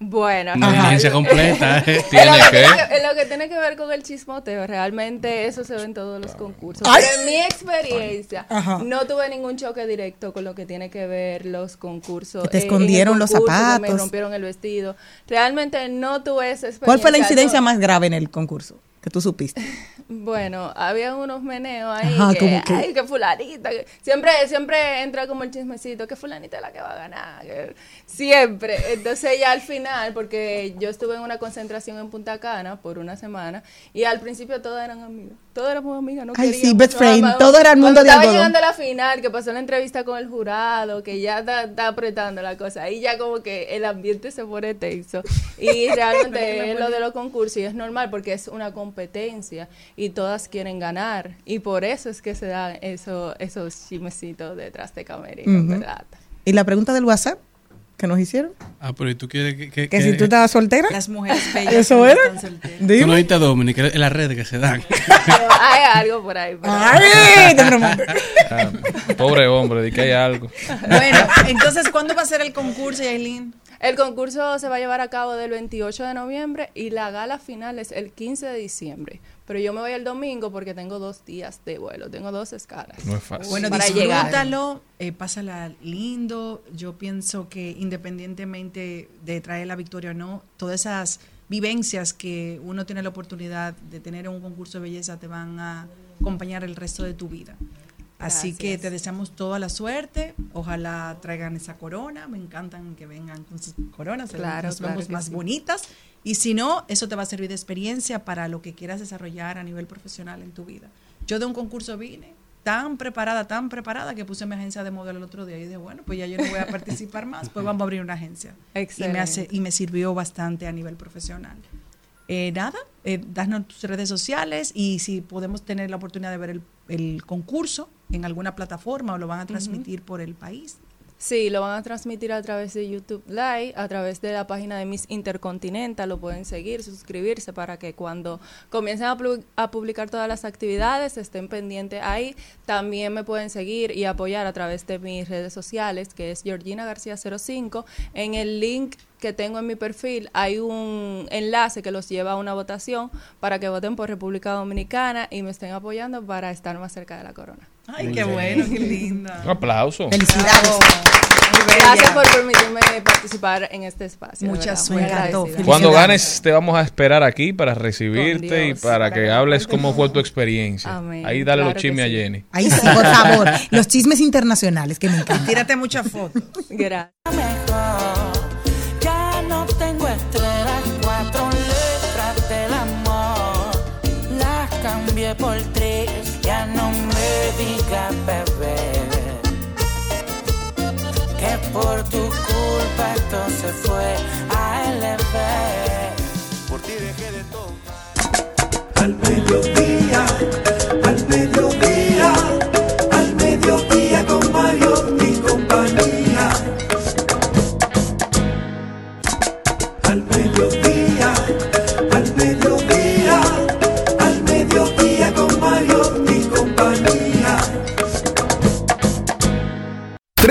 Bueno, Una diligencia completa. ¿eh? En lo, que tiene que, en lo que tiene que ver con el chismoteo, realmente eso se ve en todos los concursos. Ay. Pero en mi experiencia, no tuve ningún choque directo con lo que tiene que ver los concursos. Que te eh, escondieron los que Me zapatos. rompieron el vestido. Realmente no tuve esa experiencia. ¿Cuál fue la incidencia No- más grave en el concurso que tú supiste? Bueno, había unos meneos ahí Ajá, que, ¿cómo qué? ay, que fulanita, que- siempre, siempre entra como el chismecito, que fulanita es la que va a ganar, que- siempre. Entonces ya al final, porque yo estuve en una concentración en Punta Cana por una semana y al principio todas eran amigas, todas éramos amigas, no Ay, sí, best no, friend, ama- todo era el mundo de estaba algodón. llegando a la final, que pasó la entrevista con el jurado, que ya está, está apretando la cosa, ahí ya como que el ambiente se pone tenso y realmente es lo de los concursos y es normal porque es una competencia y todas quieren ganar y por eso es que se dan eso, esos chismecitos detrás de camerino. ¿verdad? ¿Y la pregunta del WhatsApp que nos hicieron? Ah, pero ¿y tú quieres que... Que, Que si tú estabas soltera. Las mujeres bellas ¿Eso que era? Tú no viste a Dominic, en las redes que se dan. Hay algo por ahí. pero- Ay, te prometo. Ah, pobre hombre, di que hay algo. Bueno, entonces, ¿cuándo va a ser el concurso, Yailin? El concurso se va a llevar a cabo del 28 de noviembre y la gala final es el 15 de diciembre. Pero yo me voy el domingo porque tengo dos días de vuelo, tengo dos escalas. No es fácil. Bueno, para disfrútalo, eh, pásala lindo. Yo pienso que independientemente de traer la victoria o no, todas esas vivencias que uno tiene la oportunidad de tener en un concurso de belleza te van a acompañar el resto de tu vida. Así que te deseamos toda la suerte. Ojalá traigan esa corona. Me encantan que vengan con sus coronas. Claro, nos claro vemos más sí. bonitas. Y si no, eso te va a servir de experiencia para lo que quieras desarrollar a nivel profesional en tu vida. Yo de un concurso vine tan preparada, tan preparada que puse mi agencia de modelo el otro día y dije, bueno, pues ya yo no voy a participar más, pues vamos a abrir una agencia. Y me, Excelente. hace, y me sirvió bastante a nivel profesional. Eh, nada, eh, danos tus redes sociales y si podemos tener la oportunidad de ver el, el concurso en alguna plataforma o lo van a transmitir por el país. Sí, lo van a transmitir a través de YouTube Live, a través de la página de Miss Intercontinental, lo pueden seguir, suscribirse para que cuando comiencen a, a publicar todas las actividades estén pendientes ahí. También me pueden seguir y apoyar a través de mis redes sociales, que es Georgina García 05. En el link que tengo en mi perfil hay un enlace que los lleva a una votación para que voten por República Dominicana y me estén apoyando para estar más cerca de la corona. Ay, qué bueno, qué linda. Un aplauso. Felicidades. Gracias por permitirme participar en este espacio. Mucha suerte. Cuando ganes, te vamos a esperar aquí para recibirte y para que hables cómo fue tu experiencia. Amén. Ahí dale Claro los chismes a. Jenny. Ahí sí, por favor. Los chismes internacionales que me encantan. Tírate muchas fotos. Gracias. Ya no tengo estrellas, cuatro letras del amor. Las cambié por tres, por tu culpa esto se fue a LV. Por ti dejé de todo. Al mediodía,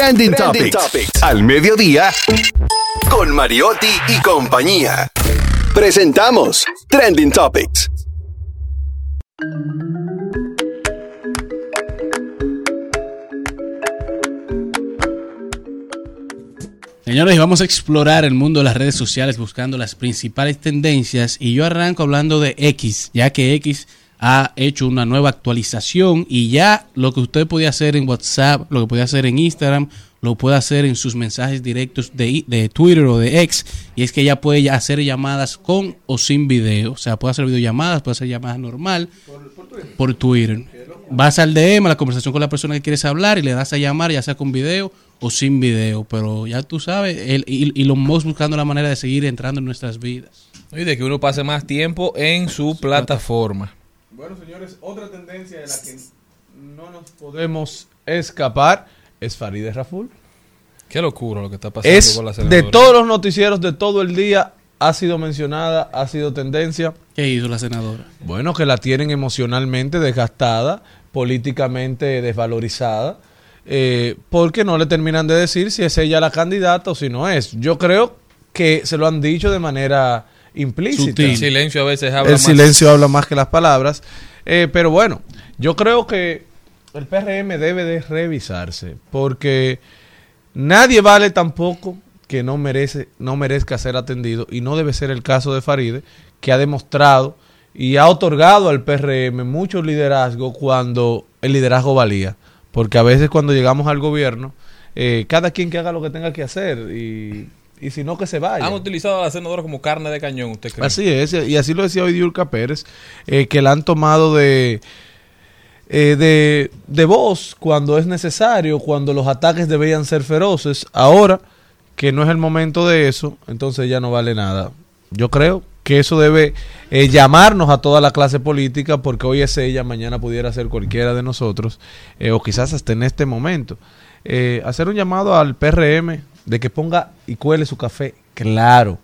Trending, Topics. Al mediodía. Con Mariotti y compañía. Presentamos Trending Topics. Señores, vamos a explorar el mundo de las redes sociales buscando las principales tendencias y yo arranco hablando de X, ya que X ha hecho una nueva actualización y ya lo que usted podía hacer en WhatsApp, lo que podía hacer en Instagram, lo puede hacer en sus mensajes directos de, de Twitter o de X y es que ya puede hacer llamadas con o sin video, o sea, puede hacer videollamadas, puede hacer llamadas normal por Twitter. Vas al DM, a la conversación con la persona que quieres hablar y le das a llamar, ya sea con video o sin video. Pero ya tú sabes, el, y, y los Musk buscando la manera de seguir entrando en nuestras vidas. Y de que uno pase más tiempo en su plataforma. Bueno, señores, otra tendencia de la que no nos podemos escapar es Farideh Raful. Qué locura lo que está pasando Es con la de senadora. todos los noticieros de todo el día ha sido mencionada, ha sido tendencia. ¿Qué hizo la senadora? Bueno, que la tienen emocionalmente desgastada, políticamente desvalorizada, eh, porque no le terminan de decir si es ella la candidata o si no es. Yo creo que se lo han dicho de manera implícita. El silencio a veces habla El más. silencio habla más que las palabras. Eh, pero bueno, yo creo que el PRM debe de revisarse, porque nadie vale tampoco que no merece, no merezca ser atendido, y no debe ser el caso de Faride, que ha demostrado y ha otorgado al PRM mucho liderazgo cuando el liderazgo valía. Porque a veces cuando llegamos al gobierno, eh, cada quien que haga lo que tenga que hacer, y, y si no que se vaya. Han utilizado a la senadora como carne de cañón, ¿usted cree? Así es, y así lo decía hoy Diurka Pérez, eh, que la han tomado de, eh, de, de voz cuando es necesario, cuando los ataques deberían ser feroces. Ahora que no es el momento de eso, entonces ya no vale nada. Yo creo que eso debe eh, llamarnos a toda la clase política, porque hoy es ella, mañana pudiera ser cualquiera de nosotros, eh, o quizás hasta en este momento. Eh, hacer un llamado al PRM de que ponga y cuele su café claro.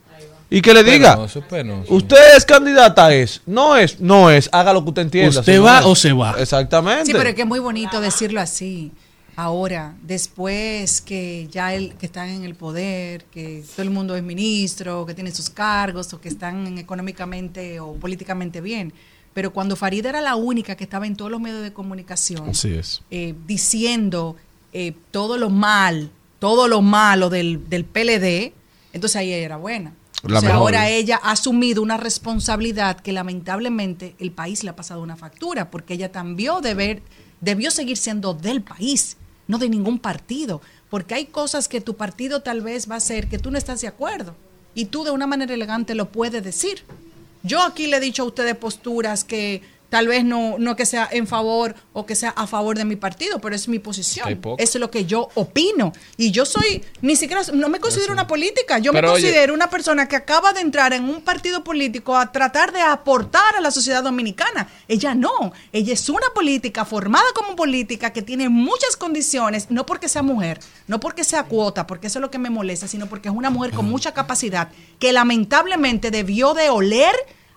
Y que le diga, Penoso, penoso. usted es candidata, es, no es, no es, haga lo que usted entienda. ¿Usted no va o se va? Exactamente. Sí, pero es que es muy bonito decirlo así. Ahora, después que ya el, que están en el poder, que todo el mundo es ministro, que tiene sus cargos o que están económicamente o políticamente bien. Pero cuando Farida era la única que estaba en todos los medios de comunicación Así es. eh, diciendo eh, todo lo mal, todo lo malo del, del PLD, entonces ahí era buena. La o sea, mejor. ahora ella ha asumido una responsabilidad que lamentablemente el país le ha pasado una factura, porque ella también deber, debió seguir siendo del país, no de ningún partido, porque hay cosas que tu partido tal vez va a hacer que tú no estás de acuerdo y tú de una manera elegante lo puedes decir. Yo aquí le he dicho a ustedes posturas que tal vez no, no que sea en favor o que sea a favor de mi partido, pero es mi posición. Es lo que yo opino. Y yo soy, ni siquiera, no me considero una política, yo Pero me oye- considero una persona que acaba de entrar en un partido político a tratar de aportar a la sociedad dominicana. Ella no, ella es una política formada como política que tiene muchas condiciones, no porque sea mujer, no porque sea cuota, porque eso es lo que me molesta, sino porque es una mujer con mucha capacidad que lamentablemente debió de oler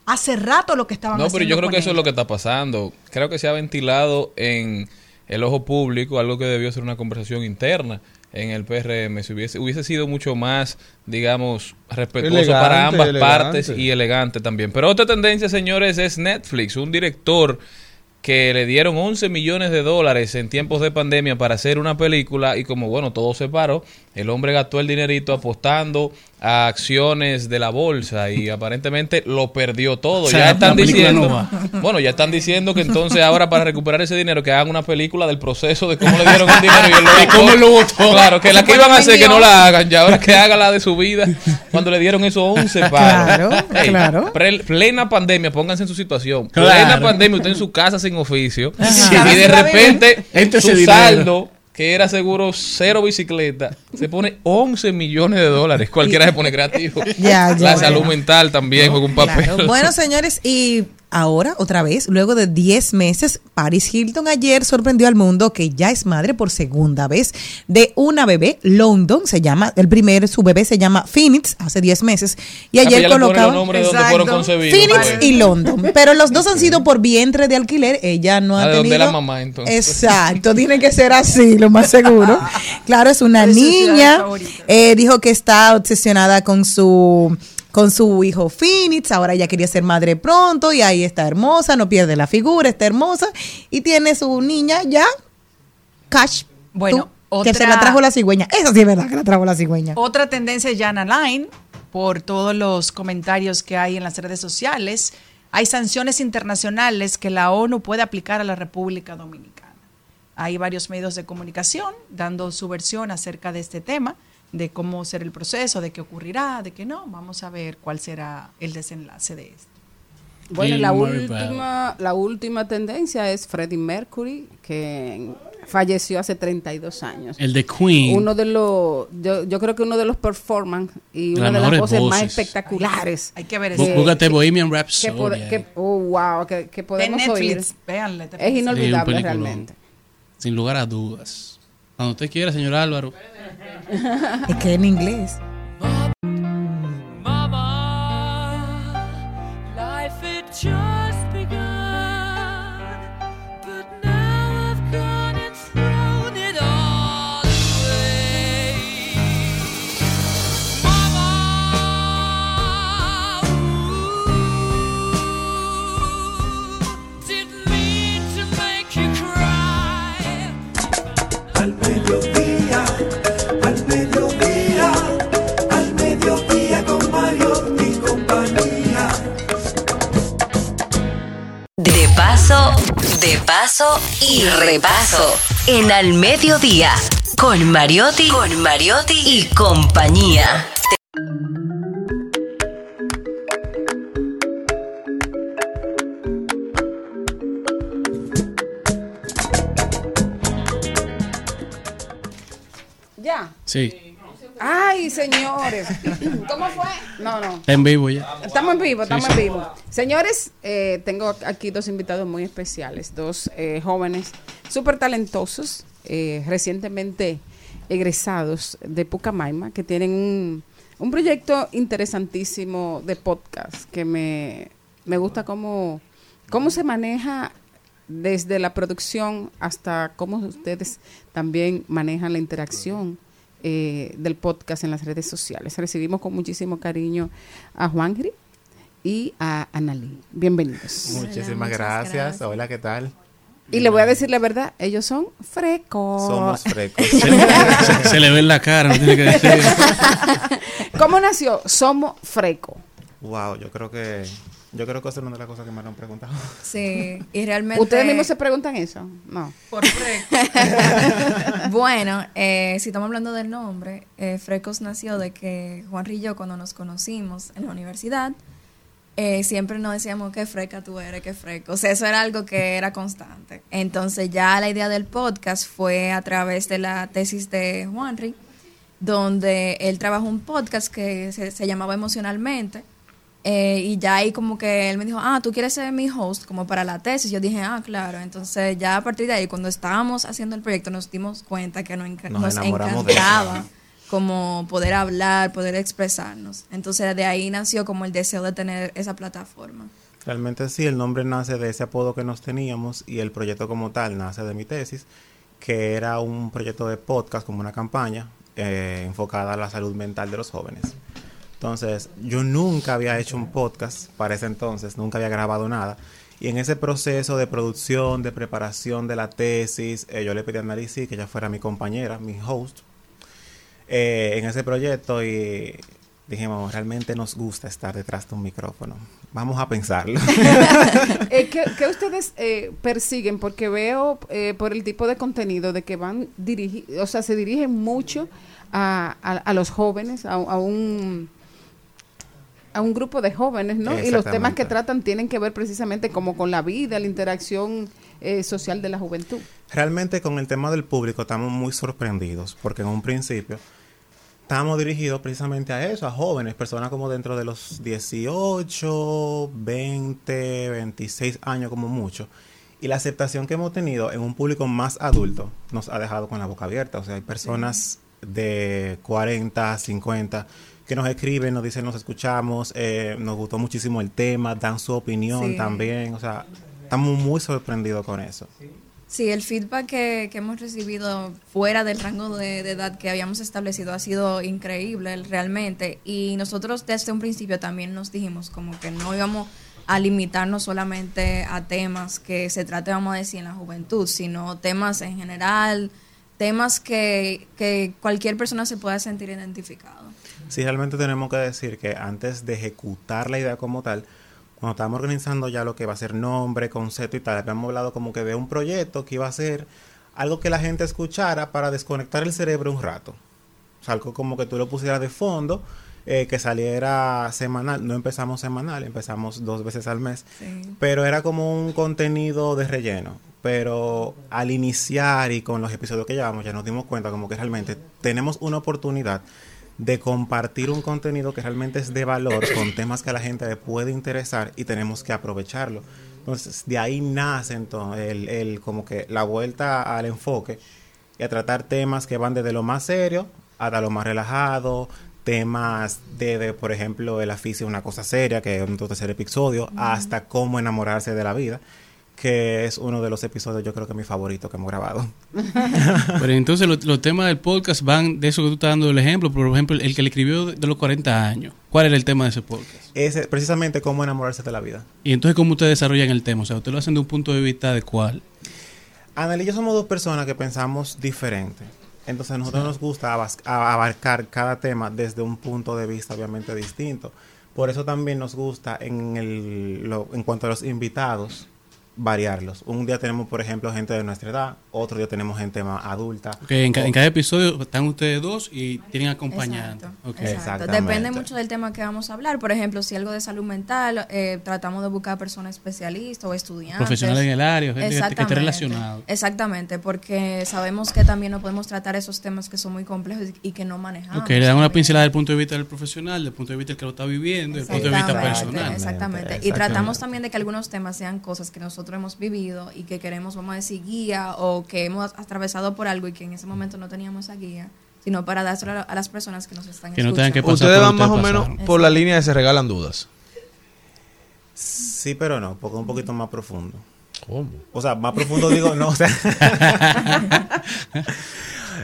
hace rato lo que estaban No, haciendo. pero yo creo que eso es lo que está pasando. Creo que se ha ventilado en el ojo público algo que debió ser una conversación interna en el PRM. Si hubiese, hubiese sido mucho más, digamos, respetuoso Elegante, para ambas elegante. partes y elegante también. Pero otra tendencia, señores, es Netflix, un director que le dieron 11 millones de dólares en tiempos de pandemia para hacer una película y como bueno, todo se paró, el hombre gastó el dinerito apostando a acciones de la bolsa y aparentemente lo perdió todo. O sea, ya están diciendo, no bueno, ya están diciendo que entonces ahora para recuperar ese dinero que hagan una película del proceso de cómo le dieron el dinero y él lo cómo lo votó. Claro, que la que iban a hacer que no la hagan, ya ahora que haga la de su vida cuando le dieron esos 11 paros. Claro, claro. pre- plena pandemia, pónganse en su situación. Claro. Plena pandemia, usted en su casa sin oficio Ajá. y de repente Este su saldo que era seguro cero bicicleta, se pone 11 millones de dólares. Cualquiera se pone creativo. Ya, ya, La salud mental también juega un papel. Claro. Bueno, señores, y ahora, otra vez, luego de 10 meses, Paris Hilton ayer sorprendió al mundo que ya es madre por segunda vez de una bebé, London, se llama, el primer, su bebé se llama Phoenix, hace 10 meses, y Ah, pues ayer colocaba... Phoenix pues. y London, pero los dos han sido por vientre de alquiler, ella no ha tenido... la mamá, entonces. Exacto, tiene que ser así, lo más seguro. Claro, es una niña. Eh, dijo que está obsesionada con su con su hijo Phoenix, ahora ella quería ser madre pronto y ahí está hermosa, no pierde la figura, está hermosa y tiene su niña ya, Cash. Bueno, tú, que se otra- la trajo la cigüeña. Eso sí es verdad que la trajo la cigüeña. Otra tendencia es Jana Line, por todos los comentarios que hay en las redes sociales. Hay sanciones internacionales que la ONU puede aplicar a la República Dominicana. Hay varios medios de comunicación dando su versión acerca de este tema, de cómo será el proceso, de qué ocurrirá, de qué no. Vamos a ver cuál será el desenlace de esto. Bueno, la última, la última tendencia es Freddie Mercury, que falleció hace 32 años. El de Queen. Uno de los, yo, yo creo que uno de los performance y una de las voces más espectaculares. Hay que ver eso. Búscate Bohemian Que, Rhapsody. que- oh, wow, que, que De podemos oír. Netflix, véanle. Es inolvidable realmente. Sin lugar a dudas. Cuando usted quiera, señor Álvaro. Es que en inglés. Paso, de paso y repaso. En Al Mediodía, con Mariotti, con Mariotti y compañía. Ya. Sí. Ay, señores. ¿Cómo fue? No, no. En vivo ya. Estamos en vivo, estamos sí. en vivo. Señores, eh, tengo aquí dos invitados muy especiales, dos eh, jóvenes súper talentosos, eh, recientemente egresados de Pucamaima, que tienen un, un proyecto interesantísimo de podcast que me, me gusta cómo, cómo se maneja desde la producción hasta cómo ustedes también manejan la interacción eh, del podcast en las redes sociales. Recibimos con muchísimo cariño a Juanri y a Analí. Bienvenidos. Muchísimas gracias. Hola, ¿qué tal? Y le voy a decir la verdad, ellos son frecos. Somos frecos. Se, se- se le ve en la cara, no tiene que decir. ¿Cómo nació Somos Freco? Wow, yo creo que yo creo que esa es una de las cosas que me han preguntado. Sí, y realmente... ¿Ustedes mismos se preguntan eso? No. Por bueno, eh, si estamos hablando del nombre, eh, Frecos nació de que Juan y yo cuando nos conocimos en la universidad, eh, siempre nos decíamos qué freca tú eres, qué freco. O sea, eso era algo que era constante. Entonces ya la idea del podcast fue a través de la tesis de Juanri, donde él trabajó un podcast que se, se llamaba Emocionalmente. Eh, y ya ahí como que él me dijo, ah, tú quieres ser mi host como para la tesis. Yo dije, ah, claro. Entonces ya a partir de ahí, cuando estábamos haciendo el proyecto, nos dimos cuenta que nos, enca- Nos encantaba como poder hablar, poder expresarnos. Entonces de ahí nació como el deseo de tener esa plataforma. Realmente sí, el nombre nace de ese apodo que nos teníamos y el proyecto como tal nace de mi tesis, que era un proyecto de podcast como una campaña eh, enfocada a la salud mental de los jóvenes. Entonces, yo nunca había hecho un podcast para ese entonces, nunca había grabado nada. Y en ese proceso de producción, de preparación de la tesis, eh, yo le pedí a Narisi que ella fuera mi compañera, mi host, eh, en ese proyecto y dijimos, realmente nos gusta estar detrás de un micrófono. Vamos a pensarlo. Eh, ¿qué, qué ustedes eh, persiguen? Porque veo eh, por el tipo de contenido de que van dirigi o sea, se dirigen mucho a, a- a los jóvenes, a, a un a un grupo de jóvenes, ¿no? Y los temas que tratan tienen que ver precisamente como con la vida, la interacción eh, social de la juventud. Realmente con el tema del público estamos muy sorprendidos porque en un principio estamos dirigidos precisamente a eso, a jóvenes, personas como dentro de los 18, 20, 26 años como mucho. Y la aceptación que hemos tenido en un público más adulto nos ha dejado con la boca abierta. O sea, hay personas de 40, 50 que nos escriben, nos dicen, nos escuchamos, eh, nos gustó muchísimo el tema, dan su opinión Sí. también. O sea, estamos muy sorprendidos con eso. Sí, el feedback que, que hemos recibido fuera del rango de, de edad que habíamos establecido ha sido increíble realmente. Y nosotros desde un principio también nos dijimos como que no íbamos a limitarnos solamente a temas que se trate, vamos a decir, en la juventud, sino temas en general, temas que, que cualquier persona se pueda sentir identificado. Sí, realmente tenemos que decir que antes de ejecutar la idea como tal, cuando estábamos organizando ya lo que va a ser nombre, concepto y tal, habíamos hablado como que de un proyecto que iba a ser algo que la gente escuchara para desconectar el cerebro un rato. O sea, algo como que tú lo pusieras de fondo, eh, que saliera semanal. No empezamos semanal, empezamos dos veces al mes. Pero era como un contenido de relleno. Pero al iniciar y con los episodios que llevamos, ya nos dimos cuenta como que realmente tenemos una oportunidad de compartir un contenido que realmente es de valor con temas que a la gente le puede interesar y tenemos que aprovecharlo. Entonces, de ahí nace entonces el, el como que la vuelta al enfoque y a tratar temas que van desde lo más serio hasta lo más relajado, temas de, por ejemplo, el aficio una cosa seria, que es un tercer episodio, hasta cómo enamorarse de la vida, que es uno de los episodios, yo creo que mi favorito que hemos grabado. Pero entonces los, los temas del podcast van de eso que tú estás dando el ejemplo. Por ejemplo, el que le escribió de, los 40 años. ¿Cuál era el tema de ese podcast? Es precisamente cómo enamorarse de la vida. Y entonces, ¿cómo ustedes desarrollan el tema? O sea, ustedes lo hacen de un punto de vista de cuál. Anel y yo somos dos personas que pensamos diferente. Entonces a nosotros nos gusta abarcar cada tema desde un punto de vista obviamente distinto. Por eso también nos gusta en, el, lo- en cuanto a los invitados variarlos. Un día tenemos, por ejemplo, gente de nuestra edad, otro día tenemos gente más adulta. Que en, ca- O- en cada episodio están ustedes dos y tienen acompañantes. Ok. Exacto. Depende mucho del tema que vamos a hablar. Por ejemplo, si algo de salud mental, eh, tratamos de buscar personas especialistas o estudiantes. Profesionales en el área, gente que- esté relacionado. Exactamente, porque sabemos que también no podemos tratar esos temas que son muy complejos y que no manejamos. Ok, le dan una pincelada del punto de vista del profesional, del punto de vista del que lo está viviendo, del punto de vista Exactamente, personal. Exactamente. Y tratamos también de que algunos temas sean cosas que nosotros hemos vivido y que queremos, vamos a decir, guía o que hemos atravesado por algo y que en ese momento no teníamos esa guía, sino para dárselo a, a las personas que nos están Que no tengan que escuchando. Ustedes van más o menos por la línea de se regalan dudas. Sí, pero no, porque es un poquito más profundo. ¿Cómo? O sea, más profundo digo, no, o sea.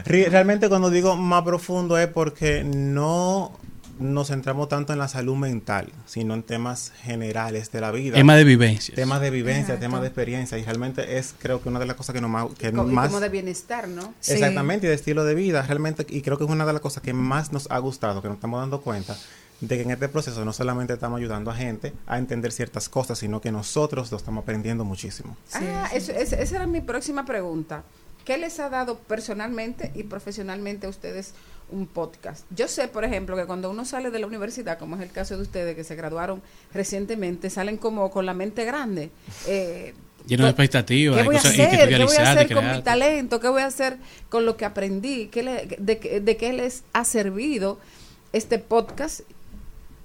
Re- Realmente cuando digo más profundo es porque no nos centramos tanto en la salud mental, sino en temas generales de la vida. Tema de vivencias. Temas de vivencia, Exacto. temas de experiencia. Y realmente es, creo que una de las cosas que, nos más, que y más como de bienestar, ¿no? Exactamente, y de estilo de vida, realmente, y creo que es una de las cosas que más nos ha gustado, que nos estamos dando cuenta de que en este proceso no solamente estamos ayudando a gente a entender ciertas cosas, sino que nosotros lo estamos aprendiendo muchísimo. ah, eso- esa esa era mi próxima pregunta. ¿Qué les ha dado personalmente y profesionalmente a ustedes un podcast? Yo sé, por ejemplo, que cuando uno sale de la universidad, como es el caso de ustedes que se graduaron recientemente, salen como con la mente grande. Eh, Lleno de expectativas, ¿Qué voy a hacer? ¿Qué voy a hacer de con mi talento? ¿Qué voy a hacer con lo que aprendí? ¿Qué le- de, qué- de qué les ha servido este podcast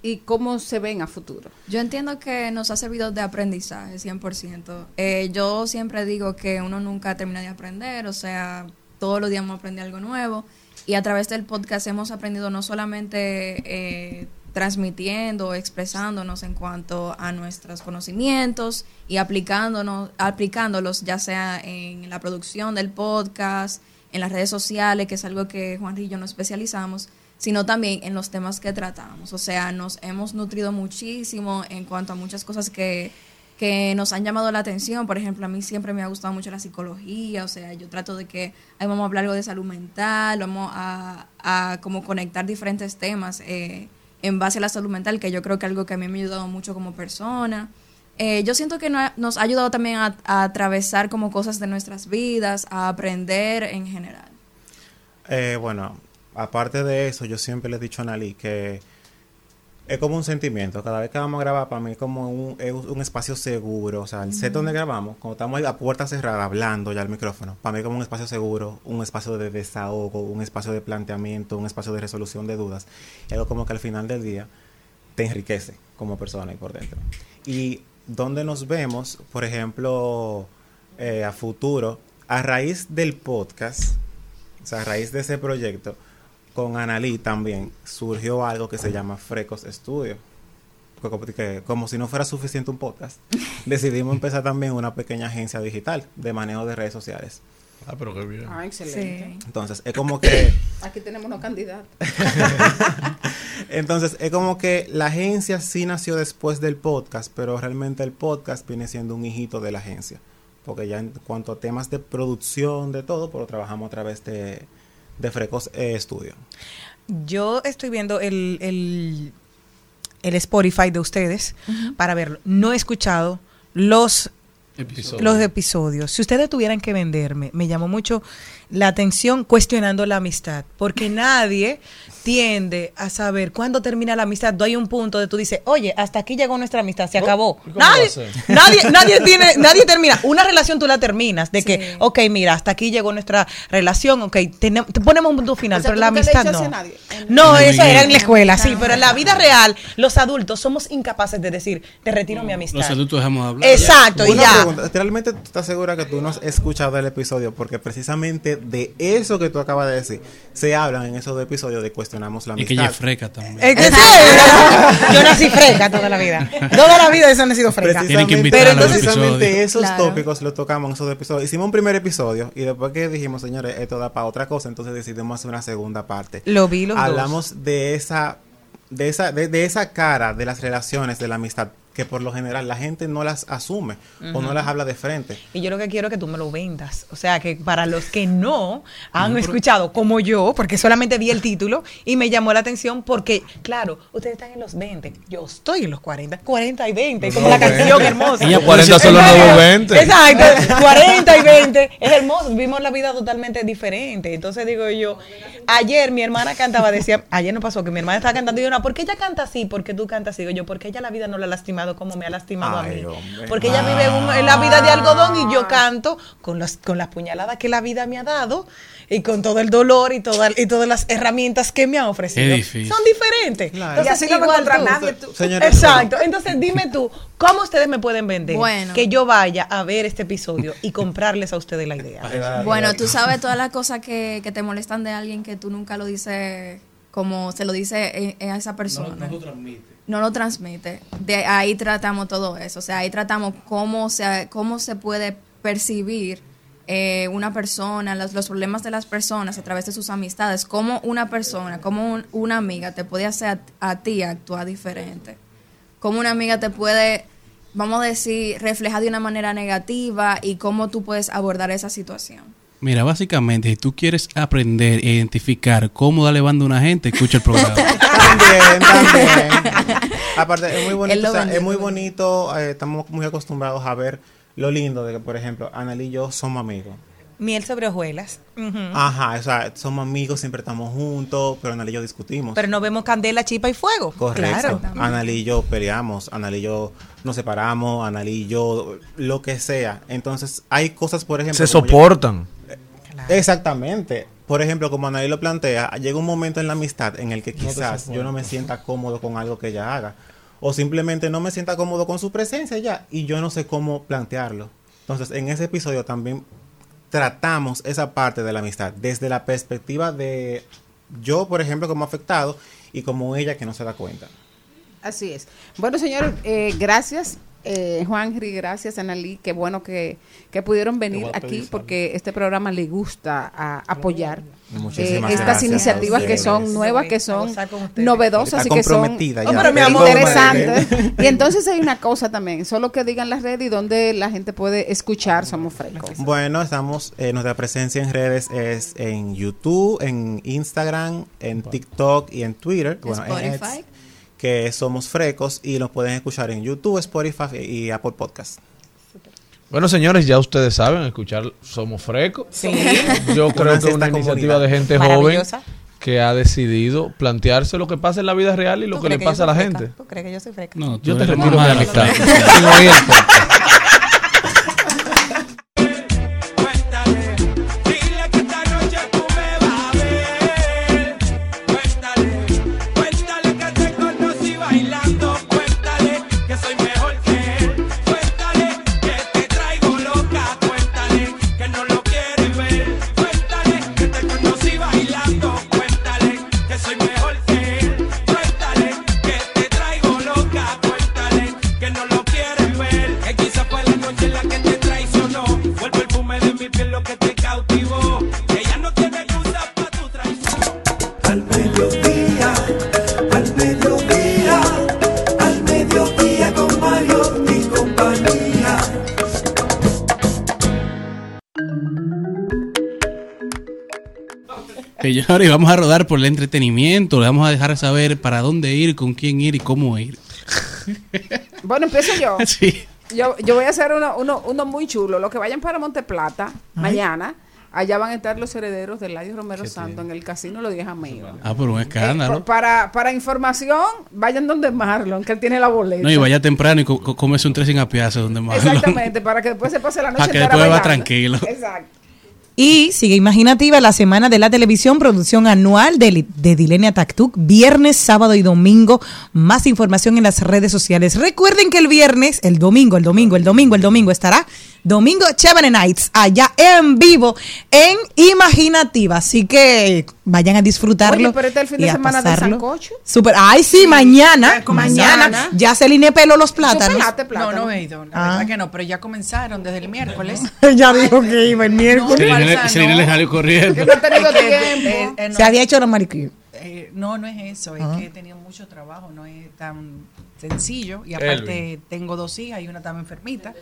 y cómo se ven a futuro? Yo entiendo que nos ha servido de aprendizaje, 100%. Eh, yo siempre digo que uno nunca termina de aprender, o sea, todos los días vamos a aprender algo nuevo. Y a través del podcast hemos aprendido no solamente eh, transmitiendo, expresándonos en cuanto a nuestros conocimientos y aplicándonos, aplicándolos ya sea en la producción del podcast, en las redes sociales, que es algo que Juan y yo nos especializamos, sino también en los temas que tratamos. O sea, nos hemos nutrido muchísimo en cuanto a muchas cosas que, que nos han llamado la atención. Por ejemplo, a mí siempre me ha gustado mucho la psicología, o sea, yo trato de que ahí vamos a hablar algo de salud mental, vamos a, a como conectar diferentes temas eh, en base a la salud mental, que yo creo que es algo que a mí me ha ayudado mucho como persona. Eh, yo siento que nos ha ayudado también a, a atravesar como cosas de nuestras vidas, a aprender en general. Eh, bueno, aparte de eso, yo siempre le he dicho a Nali que es como un sentimiento. Cada vez que vamos a grabar, para mí es como un, es un espacio seguro. O sea, el set donde grabamos, cuando estamos ahí a puerta cerrada hablando ya al micrófono, para mí es como un espacio seguro, un espacio de desahogo, un espacio de planteamiento, un espacio de resolución de dudas. Y algo como que al final del día te enriquece como persona y por dentro. Y donde nos vemos, por ejemplo, eh, a futuro, a raíz del podcast, o sea, a raíz de ese proyecto, con Analí también surgió algo que se llama Frecos Studio. Que Como, si no fuera suficiente un podcast, decidimos empezar también una pequeña agencia digital de manejo de redes sociales. Ah, pero qué bien. Ah, excelente. Entonces, es como que Aquí tenemos unos candidatos. Entonces, es como que la agencia sí nació después del podcast, pero realmente el podcast viene siendo un hijito de la agencia. Porque ya en cuanto a temas de producción, de todo, pero trabajamos a través de, de Frecos eh, Studio. Yo estoy viendo el, el, el Spotify de ustedes para verlo. No he escuchado los Los episodios. Si ustedes tuvieran que venderme, me llamó mucho la atención cuestionando la amistad, porque nadie tiende a saber cuándo termina la amistad. No hay un punto de tú dices, oye, hasta aquí llegó nuestra amistad, se acabó. cómo Nadie, nadie, nadie tiene, nadie termina. Una relación tú la terminas de que, ok, mira, hasta aquí llegó nuestra relación, ok, tenemos, te ponemos un punto final, O sea, pero ¿tú la amistad no. a nadie? No, eso era en la escuela, sí, pero en la vida real, los adultos somos incapaces de decir, te retiro mi amistad. Los adultos dejamos de hablar. Exacto, y ya. Pregunta, ¿Realmente tú estás segura que tú no has escuchado el episodio? Porque precisamente de eso que tú acabas de decir, se hablan en esos dos episodios de cuestionamos la Y amistad. que ella es freca también. Es que sí, yo nací fresca toda la vida. Toda la vida eso he nacido fresca. Tienen que pero a los precisamente episodios. esos Claro. tópicos los tocamos en esos dos episodios. Hicimos un primer episodio y después que dijimos, señores, esto da para otra cosa, entonces decidimos hacer una segunda parte. Lo vi los dos. Hablamos de esa, de esa, de, de esa cara de las relaciones, de la amistad, que por lo general la gente no las asume o no las habla de frente. Y yo lo que quiero es que tú me lo vendas. O sea, que para los que no han No, escuchado, como yo, porque solamente vi el título y me llamó la atención porque, claro, ustedes están en los 20, yo estoy en los 40, 40 y 20, como la canción 20. hermosa. Ella 40 son los nuevos 20. Exacto, 40 y 20, es hermoso, vivimos la vida totalmente diferente. Entonces digo yo, ayer mi hermana cantaba, decía, ayer no pasó que mi hermana estaba cantando y yo, no, ¿por qué ella canta así? ¿Por qué tú cantas así? Digo yo, porque ella la vida no la ha lastimado como me ha lastimado a mí. hombre. Porque ella vive un- en la vida de algodón y yo canto con las, con las puñaladas que la vida me ha dado y con todo el dolor y, toda, y todas las herramientas que me ha ofrecido. Son diferentes. Y así no igual encontrar tú. nadie, tú. Señores, Exacto. Entonces dime tú, ¿cómo ustedes me pueden vender? Bueno. Que yo vaya a ver este episodio y comprarles a ustedes la idea. Bueno, tú sabes todas las cosas que, que te molestan de alguien que tú nunca lo dices como se lo dice eh, a esa persona. No lo transmite. De ahí tratamos todo eso. O sea, ahí tratamos cómo se, cómo se puede percibir eh, una persona, los, los problemas de las personas a través de sus amistades, cómo una persona, como un- una amiga te puede hacer a, a ti actuar diferente. Cómo una amiga te puede, vamos a decir, reflejar de una manera negativa y cómo tú puedes abordar esa situación. Mira, básicamente, si tú quieres aprender e identificar cómo darle banda a una gente, escucha el programa. También, también. Aparte, es muy bonito, o sea, vendió, es muy bonito, eh, estamos muy acostumbrados a ver lo lindo de que, por ejemplo, Anel y yo somos amigos. Miel sobre hojuelas. Ajá, o sea, somos amigos, siempre estamos juntos, pero Anel y yo discutimos. Pero no vemos candela, chispa y fuego. Correcto. Claro. Anal y yo peleamos, Anal y yo nos separamos, Anal y yo lo que sea. Entonces, hay cosas, por ejemplo... Se como yo- soportan. Exactamente. Por ejemplo, como Anaí lo plantea, llega un momento en la amistad en el que quizás yo no me sienta cómodo con algo que ella haga. O simplemente no me sienta cómodo con su presencia ya. Y yo no sé cómo plantearlo. Entonces, en ese episodio también tratamos esa parte de la amistad desde la perspectiva de yo, por ejemplo, como afectado y como ella que no se da cuenta. Así es. Bueno, señores, eh, gracias. Eh, Juan Henry, gracias, Analí. Qué bueno que, que pudieron venir pedir aquí porque este programa le gusta a- apoyar eh, estas iniciativas que son nuevas, que son novedosas y que son. Oh, pero interesantes. y entonces hay una cosa también, solo que digan las redes y donde la gente puede escuchar Somos Frescos. Bueno, estamos, eh, nuestra presencia en redes es en YouTube, en Instagram, en TikTok y en Twitter. Bueno, Spotify. Que somos frecos y nos pueden escuchar en YouTube, Spotify y Apple Podcast. Bueno, señores, ya ustedes saben, escuchar Somos Frecos. Sí. Yo creo que es una iniciativa comunidad. de gente joven que ha decidido plantearse lo que pasa en la vida real y lo ¿Tú que le pasa a la gente. ¿Tú crees que yo soy freca? No, tú Yo te retiro mi mamá de la amistad. Señores, vamos a rodar por el entretenimiento. Le vamos a dejar saber para dónde ir, con quién ir y cómo ir. Bueno, empiezo yo. Sí. Yo, yo voy a hacer uno, uno, uno muy chulo. Los que vayan para Monteplata mañana, allá van a estar los herederos de Ladio Romero Santo en el casino Los 10 Amigos. Ah, por un Eh, escándalo. pa- para, para información, vayan donde Marlon, que él tiene la boleta. No, y vaya temprano y co- co- cómese un tres sin apiace donde más. Exactamente, para que después se pase la noche Para que después va tranquilo. Exacto. Y sigue imaginativa la semana de la televisión, producción anual de, de Dilenia Taktuk, viernes, sábado y domingo. Más información en las redes sociales. Recuerden que el viernes, el domingo, el domingo, el domingo, el domingo estará Domingo Chévere Nights, allá en vivo, en Imaginativa. Así que vayan a disfrutarlo. Oye, pero este es el fin y de a semana de pasarlo. sancocho. Super, ay, sí, mañana. comenzaron. Mañana. Ya se line pelo los plátanos. No, no he ido, la Ah. verdad que no, pero ya comenzaron desde el miércoles. ya dijo que iba el miércoles. Se le- salió corriendo. no he tenido tiempo. eh, eh, no. Se había hecho la manicure. No, no es eso, es que he tenido mucho trabajo, no es tan sencillo y aparte Elvin. tengo dos hijas y una estaba enfermita,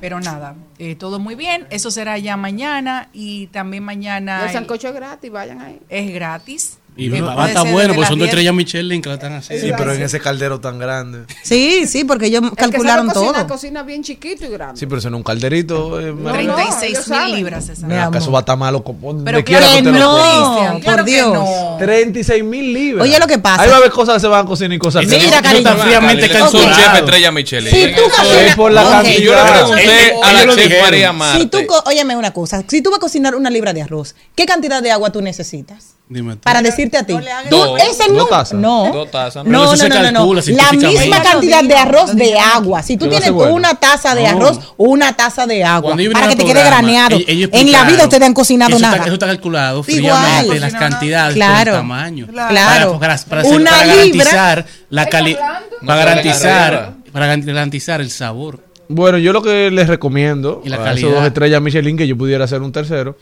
pero nada, eh, todo muy bien, eso será ya mañana y también mañana el- sancocho es gratis, vayan ahí. es gratis. Y Eh, va puede a estar ser bueno, porque son dos 10. estrellas Michelin que la están haciendo. Sí, pero en ese caldero tan grande. Sí, sí, porque ellos El que sabe calcularon cocinar, todo. Cocina bien chiquito y grande. Sí, pero eso en un calderito. eh, No, 36 ellos mil libras esa. Mira, ¿Acaso va a estar malo? Pero quiera que lo no. por que Dios. no. 36 mil libras. Oye, lo que pasa- Ahí va a haber cosas que se van a cocinar y cosas que Mira, no. cariño. Está fríamente Son calculado. chef estrella Michelin. Si tú cocinas- por la cantidad. Y yo le pregunté a la chef. María óyeme una cosa, si tú vas a cocinar una libra de arroz, ¿qué cantidad de agua tú necesitas? Dime tú. Para decirte a ti. no Tú- Dos. ese no, tazas. no. Dos tazas. Pero No, no, no, no, no. La misma cantidad de arroz de agua. Si tú tienes bueno. una taza de No. arroz, una taza de agua. Para que te quede graneado. ellos- ellos En la vida ustedes han cocinado eso nada. Está, eso está calculado Igual. fríamente, las cantidades, Claro. el tamaño. Claro. Para, para, para, Una para libra- garantizar la calidad. Para garantizar, para garantizar el sabor. Bueno, yo lo que les recomiendo Y la a esos dos estrellas Michelin que yo pudiera hacer un tercero.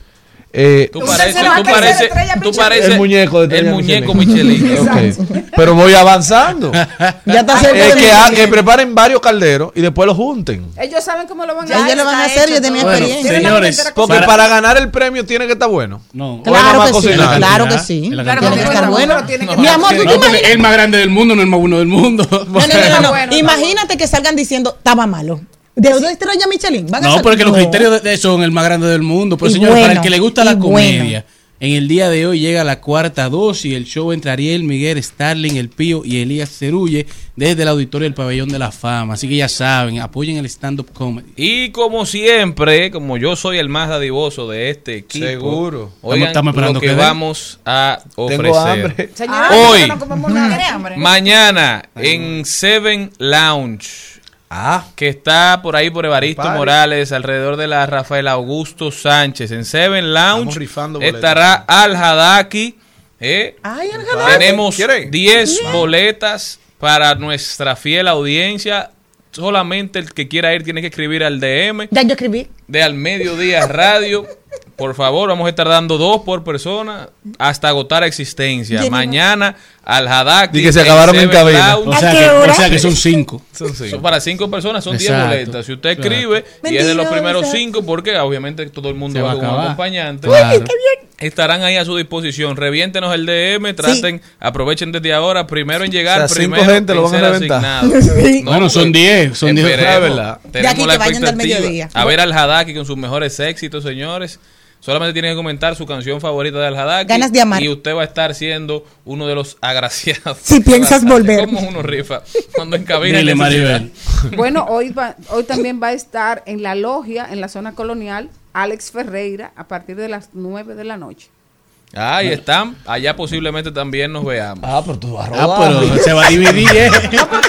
Eh, Tú pareces, tú pareces, tú pareces el muñeco de el muñeco Michelin. Michelin. Ok. Pero voy avanzando. Ya está cerca Eh, de que, ha- Michelin. que preparen varios calderos y después los junten. Ellos saben cómo lo van a hacer. ellos lo van a hacer, yo tenía todo. experiencia. Señores, Porque Para- para ganar el premio tiene que estar bueno. No. Es Claro que sí, claro que sí. Claro que tiene que estar bueno. que Mi amor, ¿tú te el más grande del mundo no es el más bueno del mundo. No, no, no, bueno, Imagínate que salgan diciendo, estaba malo. De dos estrellas Michelin. van a No, porque los No. criterios de- de- son el más grande del mundo. Pero Y señores, para el que le gusta la bueno. comedia, en el día de hoy llega la cuarta dosis, el show entre Ariel, Miguel, Starling, El Pío y Elías Cerulle desde el auditorio del Pabellón de la Fama. Así que ya saben, apoyen el stand-up comedy. Y como siempre, como yo soy el más dadivoso de este equipo, Seguro. oigan Estamos- estamos esperando lo que, que vamos a ofrecer. Tengo hambre. Señores, Hoy. nosotros no comemos nada. ¿Tiene hambre? Mañana en Seven Lounge, Ah, que está por ahí por Evaristo. Morales, alrededor de la Rafael Augusto Sánchez. En Seven Lounge estará Al Hadaki. ¿eh? Ay. Tenemos ¿Quiere? 10 boletas para nuestra fiel audiencia. Solamente el que quiera ir tiene que escribir al DM Ya yo escribí. de Al Mediodía Radio. Por favor, vamos a estar dando dos por persona hasta agotar existencia. Mañana al Hadaki. Di que se acabaron en cabina. O ¿A sea, que, hora? o sea que son cinco. Son para cinco personas, son 10 Exacto. boletas. Si usted Exacto. escribe y es de los primeros cinco, porque obviamente todo el mundo Se va, a con un acompañante. Claro. Estarán ahí a su disposición. Reviéntenos el DM, traten, aprovechen desde ahora, primero en llegar, O sea, cinco primero gente lo van a ser reventar. asignado. Sí. Bueno, son pues, 10, son 10. esperemos. Es verdad. De Tenemos aquí que la vayan del expectativa. mediodía. A ver al Hadaki con sus mejores éxitos, señores. Solamente tienen que comentar su canción favorita de Al Hadaki. Ganas de amar. Y usted va a estar siendo uno de los agraciados. Si piensas volver. Como uno rifa cuando encabina Dile. Maribel. Bueno, hoy, va- hoy también va a estar en la logia, en la zona colonial, Alex Ferreira, a partir de las 9 de la noche. Ahí están. Allá posiblemente también nos veamos. ah, pero tú vas a Ah, robar. pero se va a dividir, ¿eh? Papi,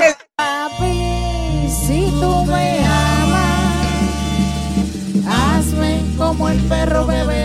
como el perro bebe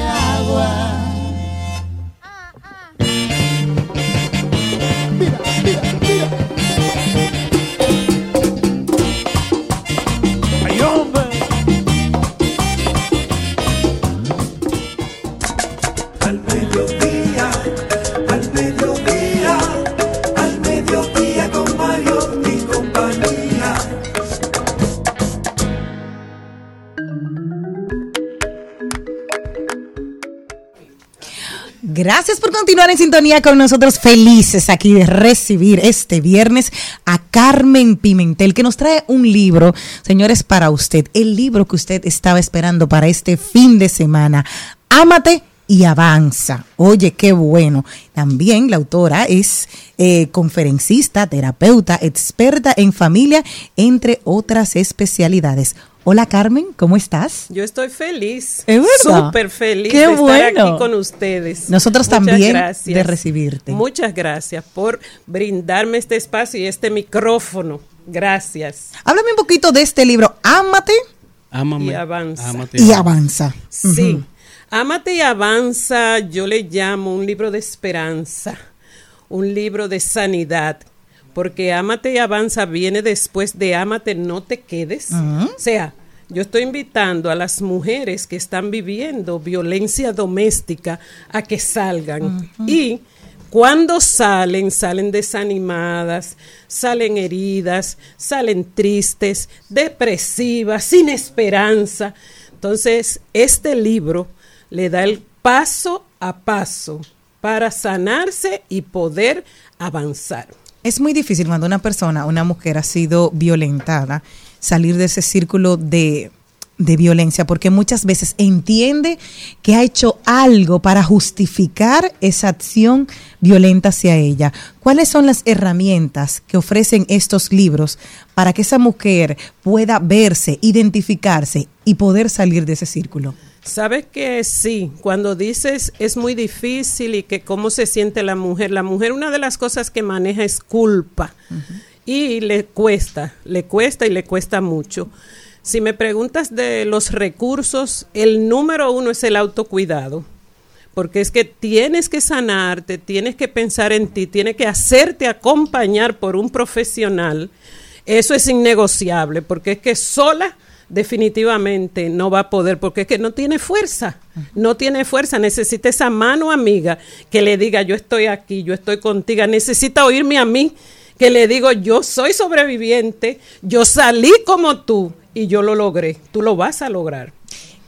Gracias por continuar en sintonía con nosotros, felices aquí de recibir este viernes a Carmen Pimentel, que nos trae un libro, señores, para usted, el libro que usted estaba esperando para este fin de semana. Ámate y avanza. Oye, qué bueno. También la autora es eh, conferencista, terapeuta, experta en familia, entre otras especialidades. Hola Carmen, ¿cómo estás? Yo estoy feliz. ¿Es verdad? Súper feliz Qué de estar aquí con ustedes. Nosotros Muchas también gracias. de recibirte. Muchas gracias por brindarme este espacio y este micrófono. Gracias. Háblame un poquito de este libro, Ámate Ámame. Y avanza. ámate. y avanza. Sí. Ujú. Ámate y avanza, yo le llamo un libro de esperanza, un libro de sanidad, porque Ámate y avanza viene después de Ámate, no te quedes. O sea, yo estoy invitando a las mujeres que están viviendo violencia doméstica a que salgan. Y cuando salen, salen desanimadas, salen heridas, salen tristes, depresivas, sin esperanza. Entonces, este libro le da el paso a paso para sanarse y poder avanzar. Es muy difícil cuando una persona, una mujer ha sido violentada, salir de ese círculo de, de violencia, porque muchas veces entiende que ha hecho algo para justificar esa acción violenta hacia ella. ¿Cuáles son las herramientas que ofrecen estos libros para que esa mujer pueda verse, identificarse y poder salir de ese círculo? Sabes que sí, cuando dices es muy difícil y que cómo se siente la mujer, la mujer una de las cosas que maneja es culpa. Y le cuesta, le cuesta y le cuesta mucho. Si me preguntas de los recursos, el número uno es el autocuidado, porque es que tienes que sanarte, tienes que pensar en ti, tienes que hacerte acompañar por un profesional. Eso es innegociable, porque es que sola definitivamente no va a poder, porque es que no tiene fuerza, no tiene fuerza, necesita esa mano amiga que le diga, yo estoy aquí, yo estoy contigo, necesita oírme a mí, que le digo, yo soy sobreviviente, yo salí como tú y yo lo logré, tú lo vas a lograr.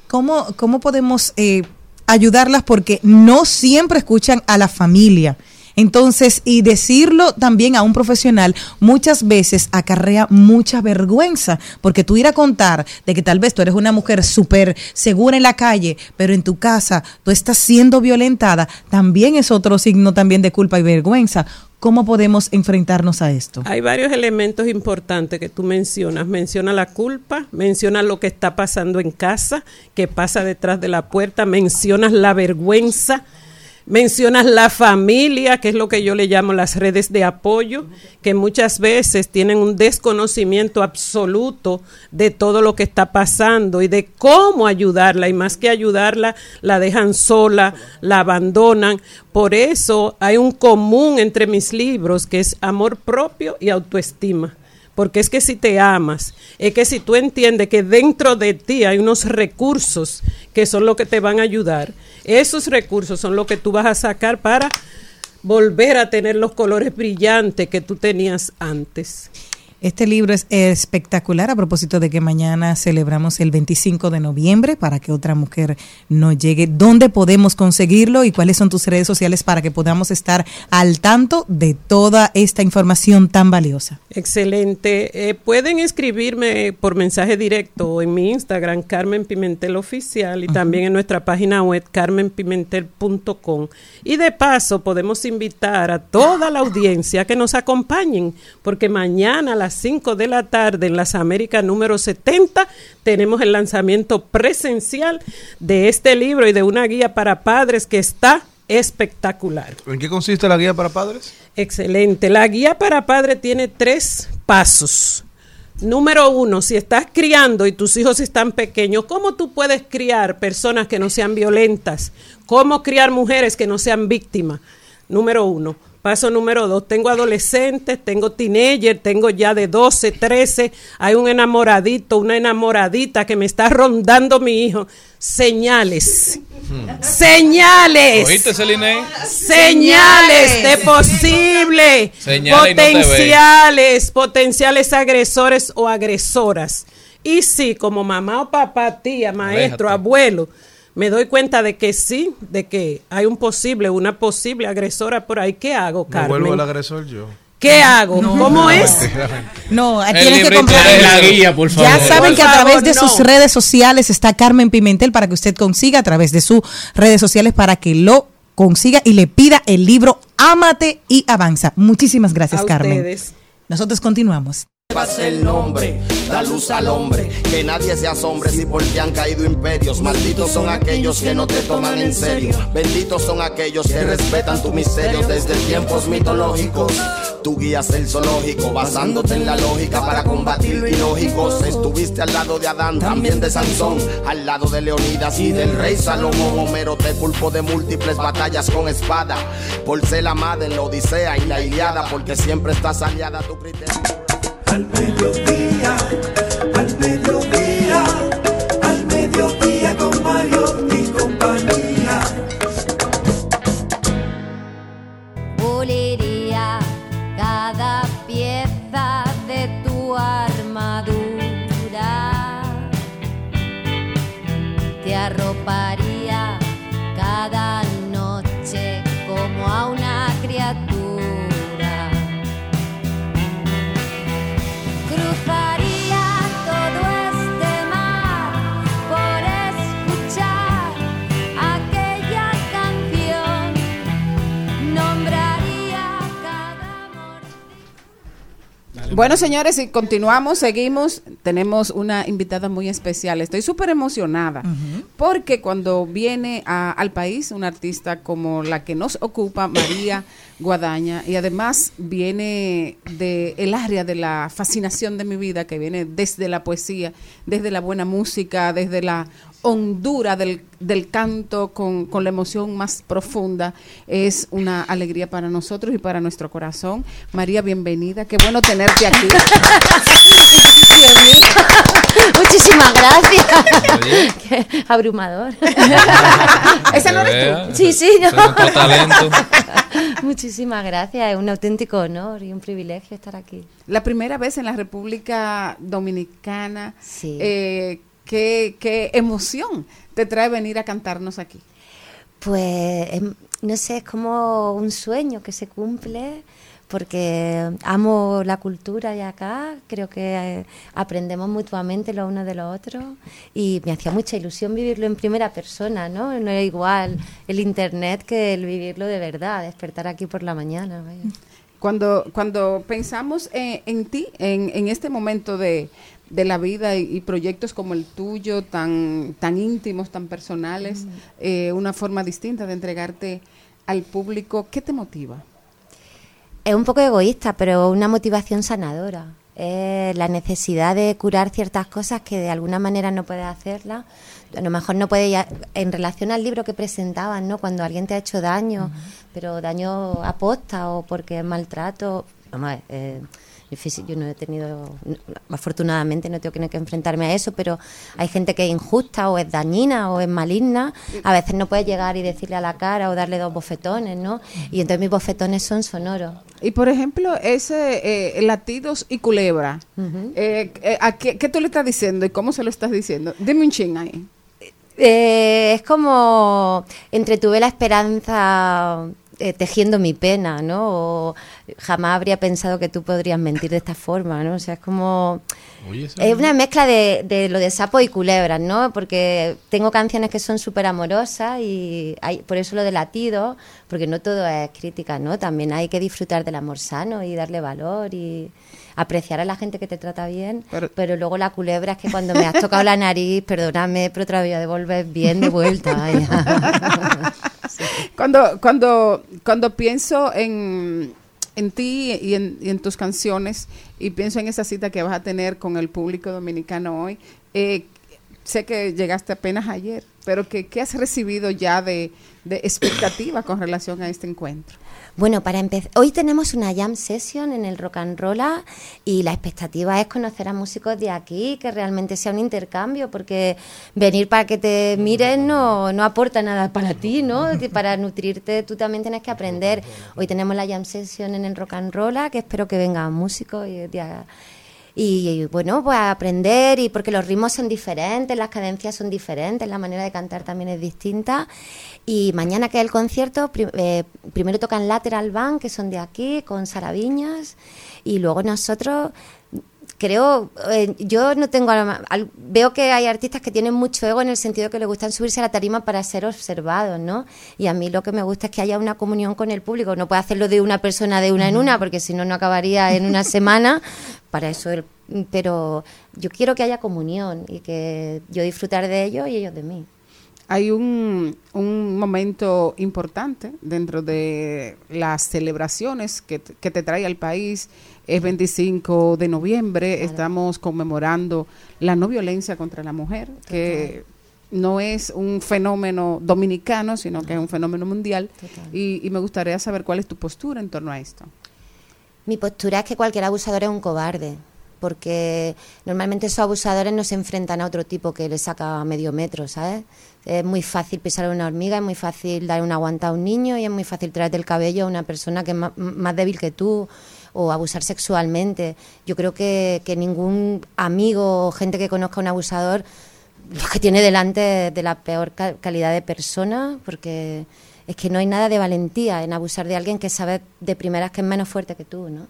¿Cómo, cómo podemos eh, ayudarlas? Porque no siempre escuchan a la familia. Entonces, y decirlo también a un profesional muchas veces acarrea mucha vergüenza, porque tú ir a contar de que tal vez tú eres una mujer súper segura en la calle, pero en tu casa tú estás siendo violentada, también es otro signo también de culpa y vergüenza. ¿Cómo podemos enfrentarnos a esto? Hay varios elementos importantes que tú mencionas. Menciona la culpa, menciona lo que está pasando en casa, que pasa detrás de la puerta, mencionas la vergüenza, mencionas la familia, que es lo que yo le llamo las redes de apoyo, que muchas veces tienen un desconocimiento absoluto de todo lo que está pasando y de cómo ayudarla. Y más que ayudarla, la dejan sola, la abandonan. Por eso hay un común entre mis libros que es amor propio y autoestima. Porque es que si te amas, es que si tú entiendes que dentro de ti hay unos recursos que son los que te van a ayudar, esos recursos son los que tú vas a sacar para volver a tener los colores brillantes que tú tenías antes. Este libro es espectacular a propósito de que mañana celebramos el 25 de noviembre para que otra mujer no llegue. ¿Dónde podemos conseguirlo y cuáles son tus redes sociales para que podamos estar al tanto de toda esta información tan valiosa? Excelente. Eh, pueden escribirme por mensaje directo en mi Instagram, Carmen Pimentel Oficial, y también en nuestra página web, carmenpimentel.com. Y de paso, podemos invitar a toda la audiencia que nos acompañen, porque mañana a las 5 de la tarde en las Américas número 70 tenemos el lanzamiento presencial de este libro y de una guía para padres que está espectacular. ¿En qué consiste la guía para padres? Excelente. La guía para padre tiene tres pasos. Número uno, si estás criando y tus hijos están pequeños, ¿cómo tú puedes criar personas que no sean violentas? ¿Cómo criar mujeres que no sean víctimas? Número uno. Paso número dos, tengo adolescentes, tengo teenagers, tengo ya de 12, 13, hay un enamoradito, una enamoradita que me está rondando mi hijo. Señales. Señales. ¿Oíste, Celine? Señales de posible Señales no potenciales, potenciales agresores o agresoras. Y sí, como mamá o papá, tía, maestro, Aléjate. abuelo, me doy cuenta de que sí, de que hay un posible, una posible agresora por ahí. ¿Qué hago, Me Carmen? vuelvo el agresor yo. ¿Qué hago? ¿Cómo es? No, El tienen que comprar. la guía, por Ya favor. saben Por que a través favor, de no. sus redes sociales está Carmen Pimentel para que usted consiga a través de sus redes sociales para que lo consiga y le pida el libro Ámate y Avanza. Muchísimas gracias, A Carmen. ustedes. Nosotros continuamos. Llevas el nombre, da luz al hombre, que nadie se asombre si por ti han caído imperios. Malditos son aquellos que no te toman en serio, benditos son aquellos que respetan tu misterio desde tiempos mitológicos. Tú guías el zoológico basándote en la lógica para combatir lo ilógicos. Estuviste al lado de Adán, también de Sansón, al lado de Leonidas y del rey Salomón. Homero te culpó de múltiples batallas con espada, por ser amada en la Odisea y la Iliada, porque siempre estás aliada a tu criterio. Al mediodía, al mediodía, al mediodía con Mario Bueno, señores, y continuamos, seguimos. Tenemos una invitada muy especial. Estoy súper emocionada porque cuando viene a- al país una artista como la que nos ocupa, María Guadaña, y además viene del el área de la fascinación de mi vida, que viene desde la poesía, desde la buena música, desde la hondura del, del canto con, con la emoción más profunda es una alegría para nosotros y para nuestro corazón. María, bienvenida. Qué bueno tenerte aquí. Muchísimas gracias. Qué abrumador. ¿Esa no eres tú? Sí, sí. talento. Muchísimas gracias. Es un auténtico honor y un privilegio estar aquí. La primera vez en la República Dominicana. Sí. eh, qué, qué emoción te trae venir a cantarnos aquí. Pues, em, no sé, es como un sueño que se cumple porque amo la cultura de acá, creo que eh, aprendemos mutuamente lo uno de lo otro y me hacía mucha ilusión vivirlo en primera persona, ¿no? No es igual el internet que el vivirlo de verdad, despertar aquí por la mañana. vaya. Cuando, cuando pensamos en, en ti, en, en este momento de, de la vida y, y proyectos como el tuyo, tan, tan íntimos, tan personales, eh, una forma distinta de entregarte al público, ¿qué te motiva? Es un poco egoísta, pero una motivación sanadora. Es la necesidad de curar ciertas cosas que de alguna manera no puedes hacerlas. A lo mejor no puedes, ya- en relación al libro que presentaban, ¿no? Cuando alguien te ha hecho daño, pero daño aposta o porque es maltrato. Vamos a ver, eh, yo no he tenido, afortunadamente no tengo que, que enfrentarme a eso, pero hay gente que es injusta o es dañina o es maligna. A veces no puedes llegar y decirle a la cara o darle dos bofetones, ¿no? Y entonces mis bofetones son sonoros. Y por ejemplo, ese eh, latidos y culebra, eh, eh, ¿a qué, qué tú le estás diciendo y cómo se lo estás diciendo? Dime un ching ahí. Es como entretuve la esperanza eh, tejiendo mi pena, ¿no? O jamás habría pensado que tú podrías mentir de esta forma, ¿no? O sea, es como... Oye, Es una mezcla de, de lo de sapo y culebras, ¿no? Porque tengo canciones que son súper amorosas y hay, por eso lo de latido, porque no todo es crítica, ¿no? También hay que disfrutar del amor sano y darle valor y apreciar a la gente que te trata bien, pero, luego la culebra es que cuando me has tocado la nariz, perdóname, pero te la voy a devolver bien de vuelta. Cuando, cuando, cuando pienso en, en ti y en, y en tus canciones y pienso en esa cita que vas a tener con el público dominicano hoy, eh, sé que llegaste apenas ayer, pero que, ¿qué has recibido ya de, de expectativa con relación a este encuentro? Bueno, para empezar, hoy tenemos una jam session en el Rock and Rolla y la expectativa es conocer a músicos de aquí, que realmente sea un intercambio, porque venir para que te miren no, no aporta nada para ti, ¿no? Para nutrirte tú también tienes que aprender. Hoy tenemos la jam session en el Rock and Rolla, que espero que vengan músicos y, de- y bueno, pues a aprender y porque los ritmos son diferentes, las cadencias son diferentes, la manera de cantar también es distinta. Y mañana que es el concierto, eh, primero tocan Lateral Band, que son de aquí, con Sara Viñas, y luego nosotros creo, eh, yo no tengo, a lo ma- al- veo que hay artistas que tienen mucho ego en el sentido que les gustan subirse a la tarima para ser observados, ¿no? Y a mí lo que me gusta es que haya una comunión con el público, no puede hacerlo de una persona de una en una, porque si no, no acabaría en una semana, para eso, el- pero yo quiero que haya comunión y que yo disfrutar de ellos y ellos de mí. Hay un, un momento importante dentro de las celebraciones que, que te trae al país. Es 25 de noviembre, estamos conmemorando la no violencia contra la mujer, que no es un fenómeno dominicano, sino que es un fenómeno mundial. Y, y me gustaría saber cuál es tu postura en torno a esto. Mi postura es que cualquier abusador es un cobarde, porque normalmente esos abusadores no se enfrentan a otro tipo que le saca medio metro, ¿sabes? Es muy fácil pisar a una hormiga, es muy fácil dar una aguanta a un niño y es muy fácil traerte el cabello a una persona que es ma- más, débil que tú o abusar sexualmente. Yo creo que, que ningún amigo o gente que conozca a un abusador lo que tiene delante de la peor ca- calidad de persona, porque es que no hay nada de valentía en abusar de alguien que sabe de primeras que es menos fuerte que tú, ¿no?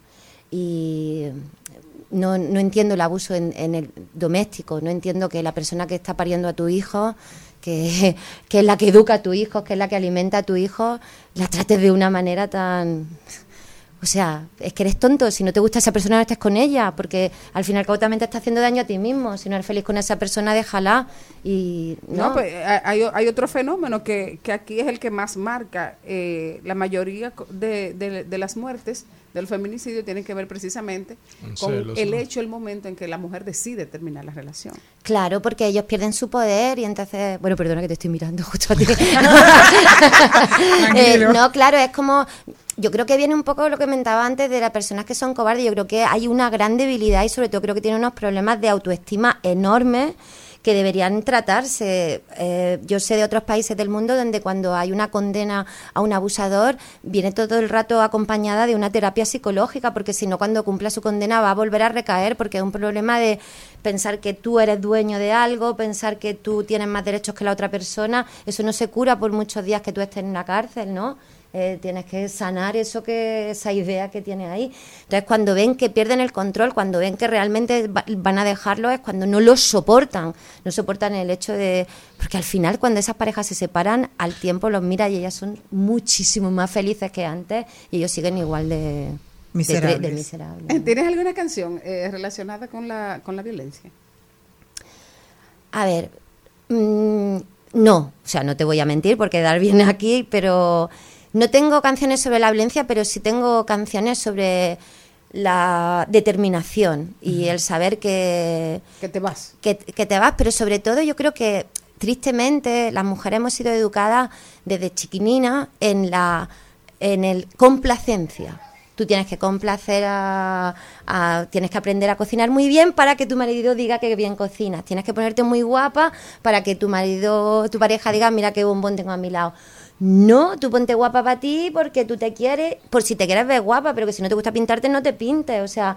Y no, no entiendo el abuso en, en el doméstico, no entiendo que la persona que está pariendo a tu hijo, que, que es la que educa a tu hijo, que es la que alimenta a tu hijo, la trates de una manera tan... O sea, es que eres tonto. Si no te gusta esa persona, no estés con ella, porque al final cabo también te está haciendo daño a ti mismo. Si no eres feliz con esa persona, déjala. Y No, no, pues hay, hay- otro fenómeno que, que aquí es el que más marca. eh, la mayoría de, de- de las muertes del feminicidio tiene que ver precisamente con celos, el ¿no? hecho, el momento en que la mujer decide terminar la relación. Claro, porque ellos pierden su poder y entonces, bueno, perdona que te estoy mirando justo a ti. Eh, no, claro, es como, yo creo que viene un poco lo que comentaba antes de las personas que son cobardes. Yo creo que hay una gran debilidad y sobre todo creo que tienen unos problemas de autoestima enormes que deberían tratarse. Eh, yo sé de otros países del mundo donde cuando hay una condena a un abusador viene todo el rato acompañada de una terapia psicológica, porque si no cuando cumpla su condena va a volver a recaer, porque es un problema de pensar que tú eres dueño de algo, pensar que tú tienes más derechos que la otra persona. Eso no se cura por muchos días que tú estés en la cárcel, ¿no? Eh, tienes que sanar eso que esa idea que tiene ahí. Entonces, cuando ven que pierden el control, cuando ven que realmente va- van a dejarlo, es cuando no lo soportan. No soportan el hecho de. Porque al final, cuando esas parejas se separan, al tiempo los mira y ellas son muchísimo más felices que antes y ellos siguen igual de. Miserables. de miserables. ¿Tienes alguna canción eh, relacionada con la, con la violencia? A ver, mm, no, o sea, no te voy a mentir porque dar viene aquí, pero no tengo canciones sobre la violencia, pero sí tengo canciones sobre la determinación y el saber que... Que te vas. Que, que te vas, pero sobre todo yo creo que tristemente las mujeres hemos sido educadas desde chiquinina en la en el complacencia. Tú tienes que complacer a, a- tienes que aprender a cocinar muy bien para que tu marido diga que bien cocinas. Tienes que ponerte muy guapa para que tu marido, tu pareja diga, mira qué bombón tengo a mi lado. No, tú ponte guapa para ti porque tú te quieres, por si te quieres ver guapa, pero que si no te gusta pintarte, no te pintes. O sea,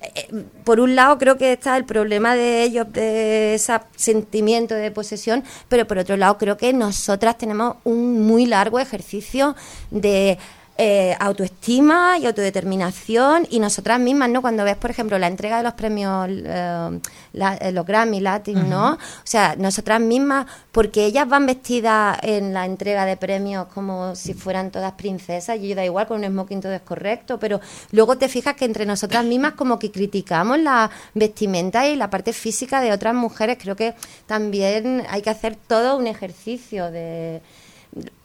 eh, por un lado creo que está el problema de ellos, de ese sentimiento de posesión, pero por otro lado creo que nosotras tenemos un muy largo ejercicio de eh, autoestima y autodeterminación y nosotras mismas, ¿no? Cuando ves, por ejemplo, la entrega de los premios, eh, la- eh, los Grammy Latin, ¿no? O sea, nosotras mismas, porque ellas van vestidas en la entrega de premios como si fueran todas princesas, y da igual con un smoking todo es correcto, pero luego te fijas que entre nosotras mismas como que criticamos la vestimenta y la parte física de otras mujeres. Creo que también hay que hacer todo un ejercicio de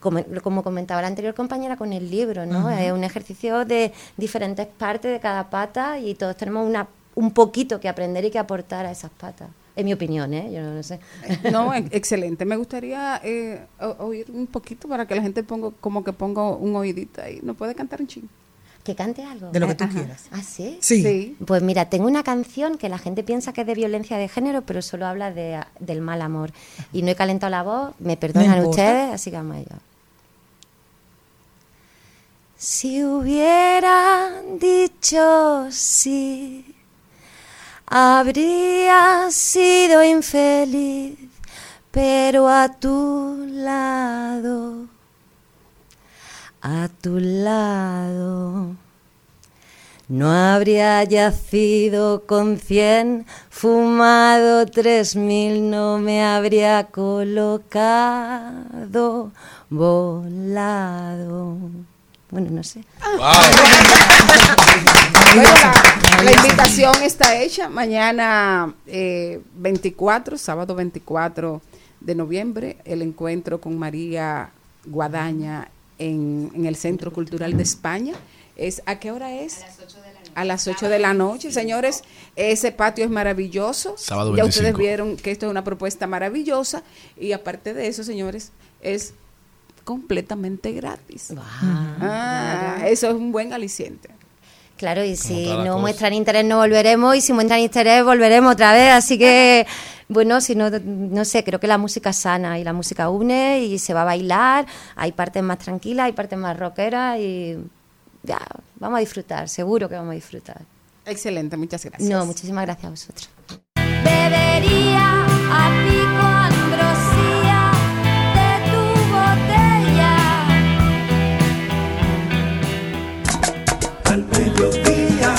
como, como comentaba la anterior compañera con el libro, ¿no? Es un ejercicio de diferentes partes de cada pata y todos tenemos una, un poquito que aprender y que aportar a esas patas. En mi opinión, ¿eh? Yo no lo sé. No, ex- excelente. Me gustaría eh, oír un poquito para que la gente ponga como que ponga un oídito ahí. ¿No puede cantar un ching? Que cante algo. De lo que tú Ajá. quieras. ¿Ah, sí? Sí. Pues mira, tengo una canción que la gente piensa que es de violencia de género, pero solo habla de, del mal amor. Y no he calentado la voz, me perdonan ustedes, así que vamos a ello. Si hubieran dicho sí, habría sido infeliz, pero a tu lado, a tu lado. No habría yacido con cien, fumado tres mil, no me habría colocado, volado. Bueno, no sé. Bueno, la, la invitación está hecha. Mañana eh, 24, sábado 24 de noviembre, el encuentro con María Guadaña en, en el Centro Cultural de España. Es, ¿A qué hora es? A las 8 de la noche. Señores, ese patio es maravilloso. Sábado ya 25. ustedes vieron que esto es una propuesta maravillosa. Y aparte de eso, señores, es completamente gratis. Ah, eso es un buen aliciente. Claro, y si no cosa. muestran interés no volveremos y si muestran interés volveremos otra vez. Así que, bueno, si no, no sé, creo que la música sana y la música une y se va a bailar. Hay partes más tranquilas, hay partes más rockeras y ya, vamos a disfrutar, seguro que vamos a disfrutar. Excelente, muchas gracias. No, muchísimas gracias a vosotros. Bebería Al mediodía,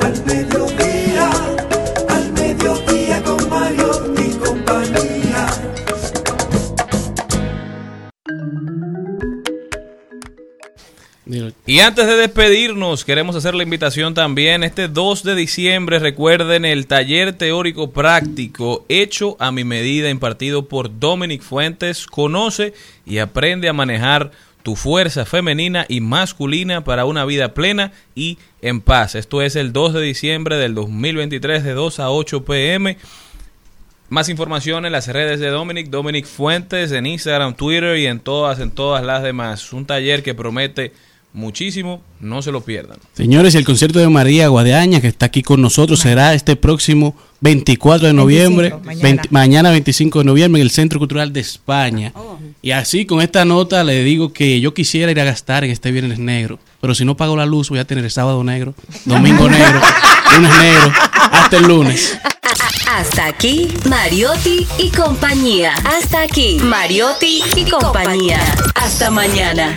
al mediodía, al mediodía con Mario y compañía. Y antes de despedirnos, queremos hacer la invitación también. Este 2 de diciembre, recuerden el taller teórico práctico hecho a mi medida, impartido por Dominic Fuentes. Conoce y aprende a manejar tu fuerza femenina y masculina para una vida plena y en paz. Esto es el 2 de diciembre del 2023 de 2 a 8 pm. Más información en las redes de Dominic, Dominic Fuentes, en Instagram, Twitter y en todas, en todas las demás. Un taller que promete muchísimo, no se lo pierdan. Señores, el concierto de María Guadeaña, que está aquí con nosotros, será este próximo 24 de noviembre, 25, mañana. 20 mañana 25 de noviembre, en el Centro Cultural de España. Y así, con esta nota, le digo que yo quisiera ir a gastar en este Viernes Negro, pero si no pago la luz, voy a tener el sábado negro, domingo negro, lunes negro, hasta el lunes. Hasta aquí, Mariotti y compañía. Hasta aquí, Mariotti y compañía. Hasta mañana.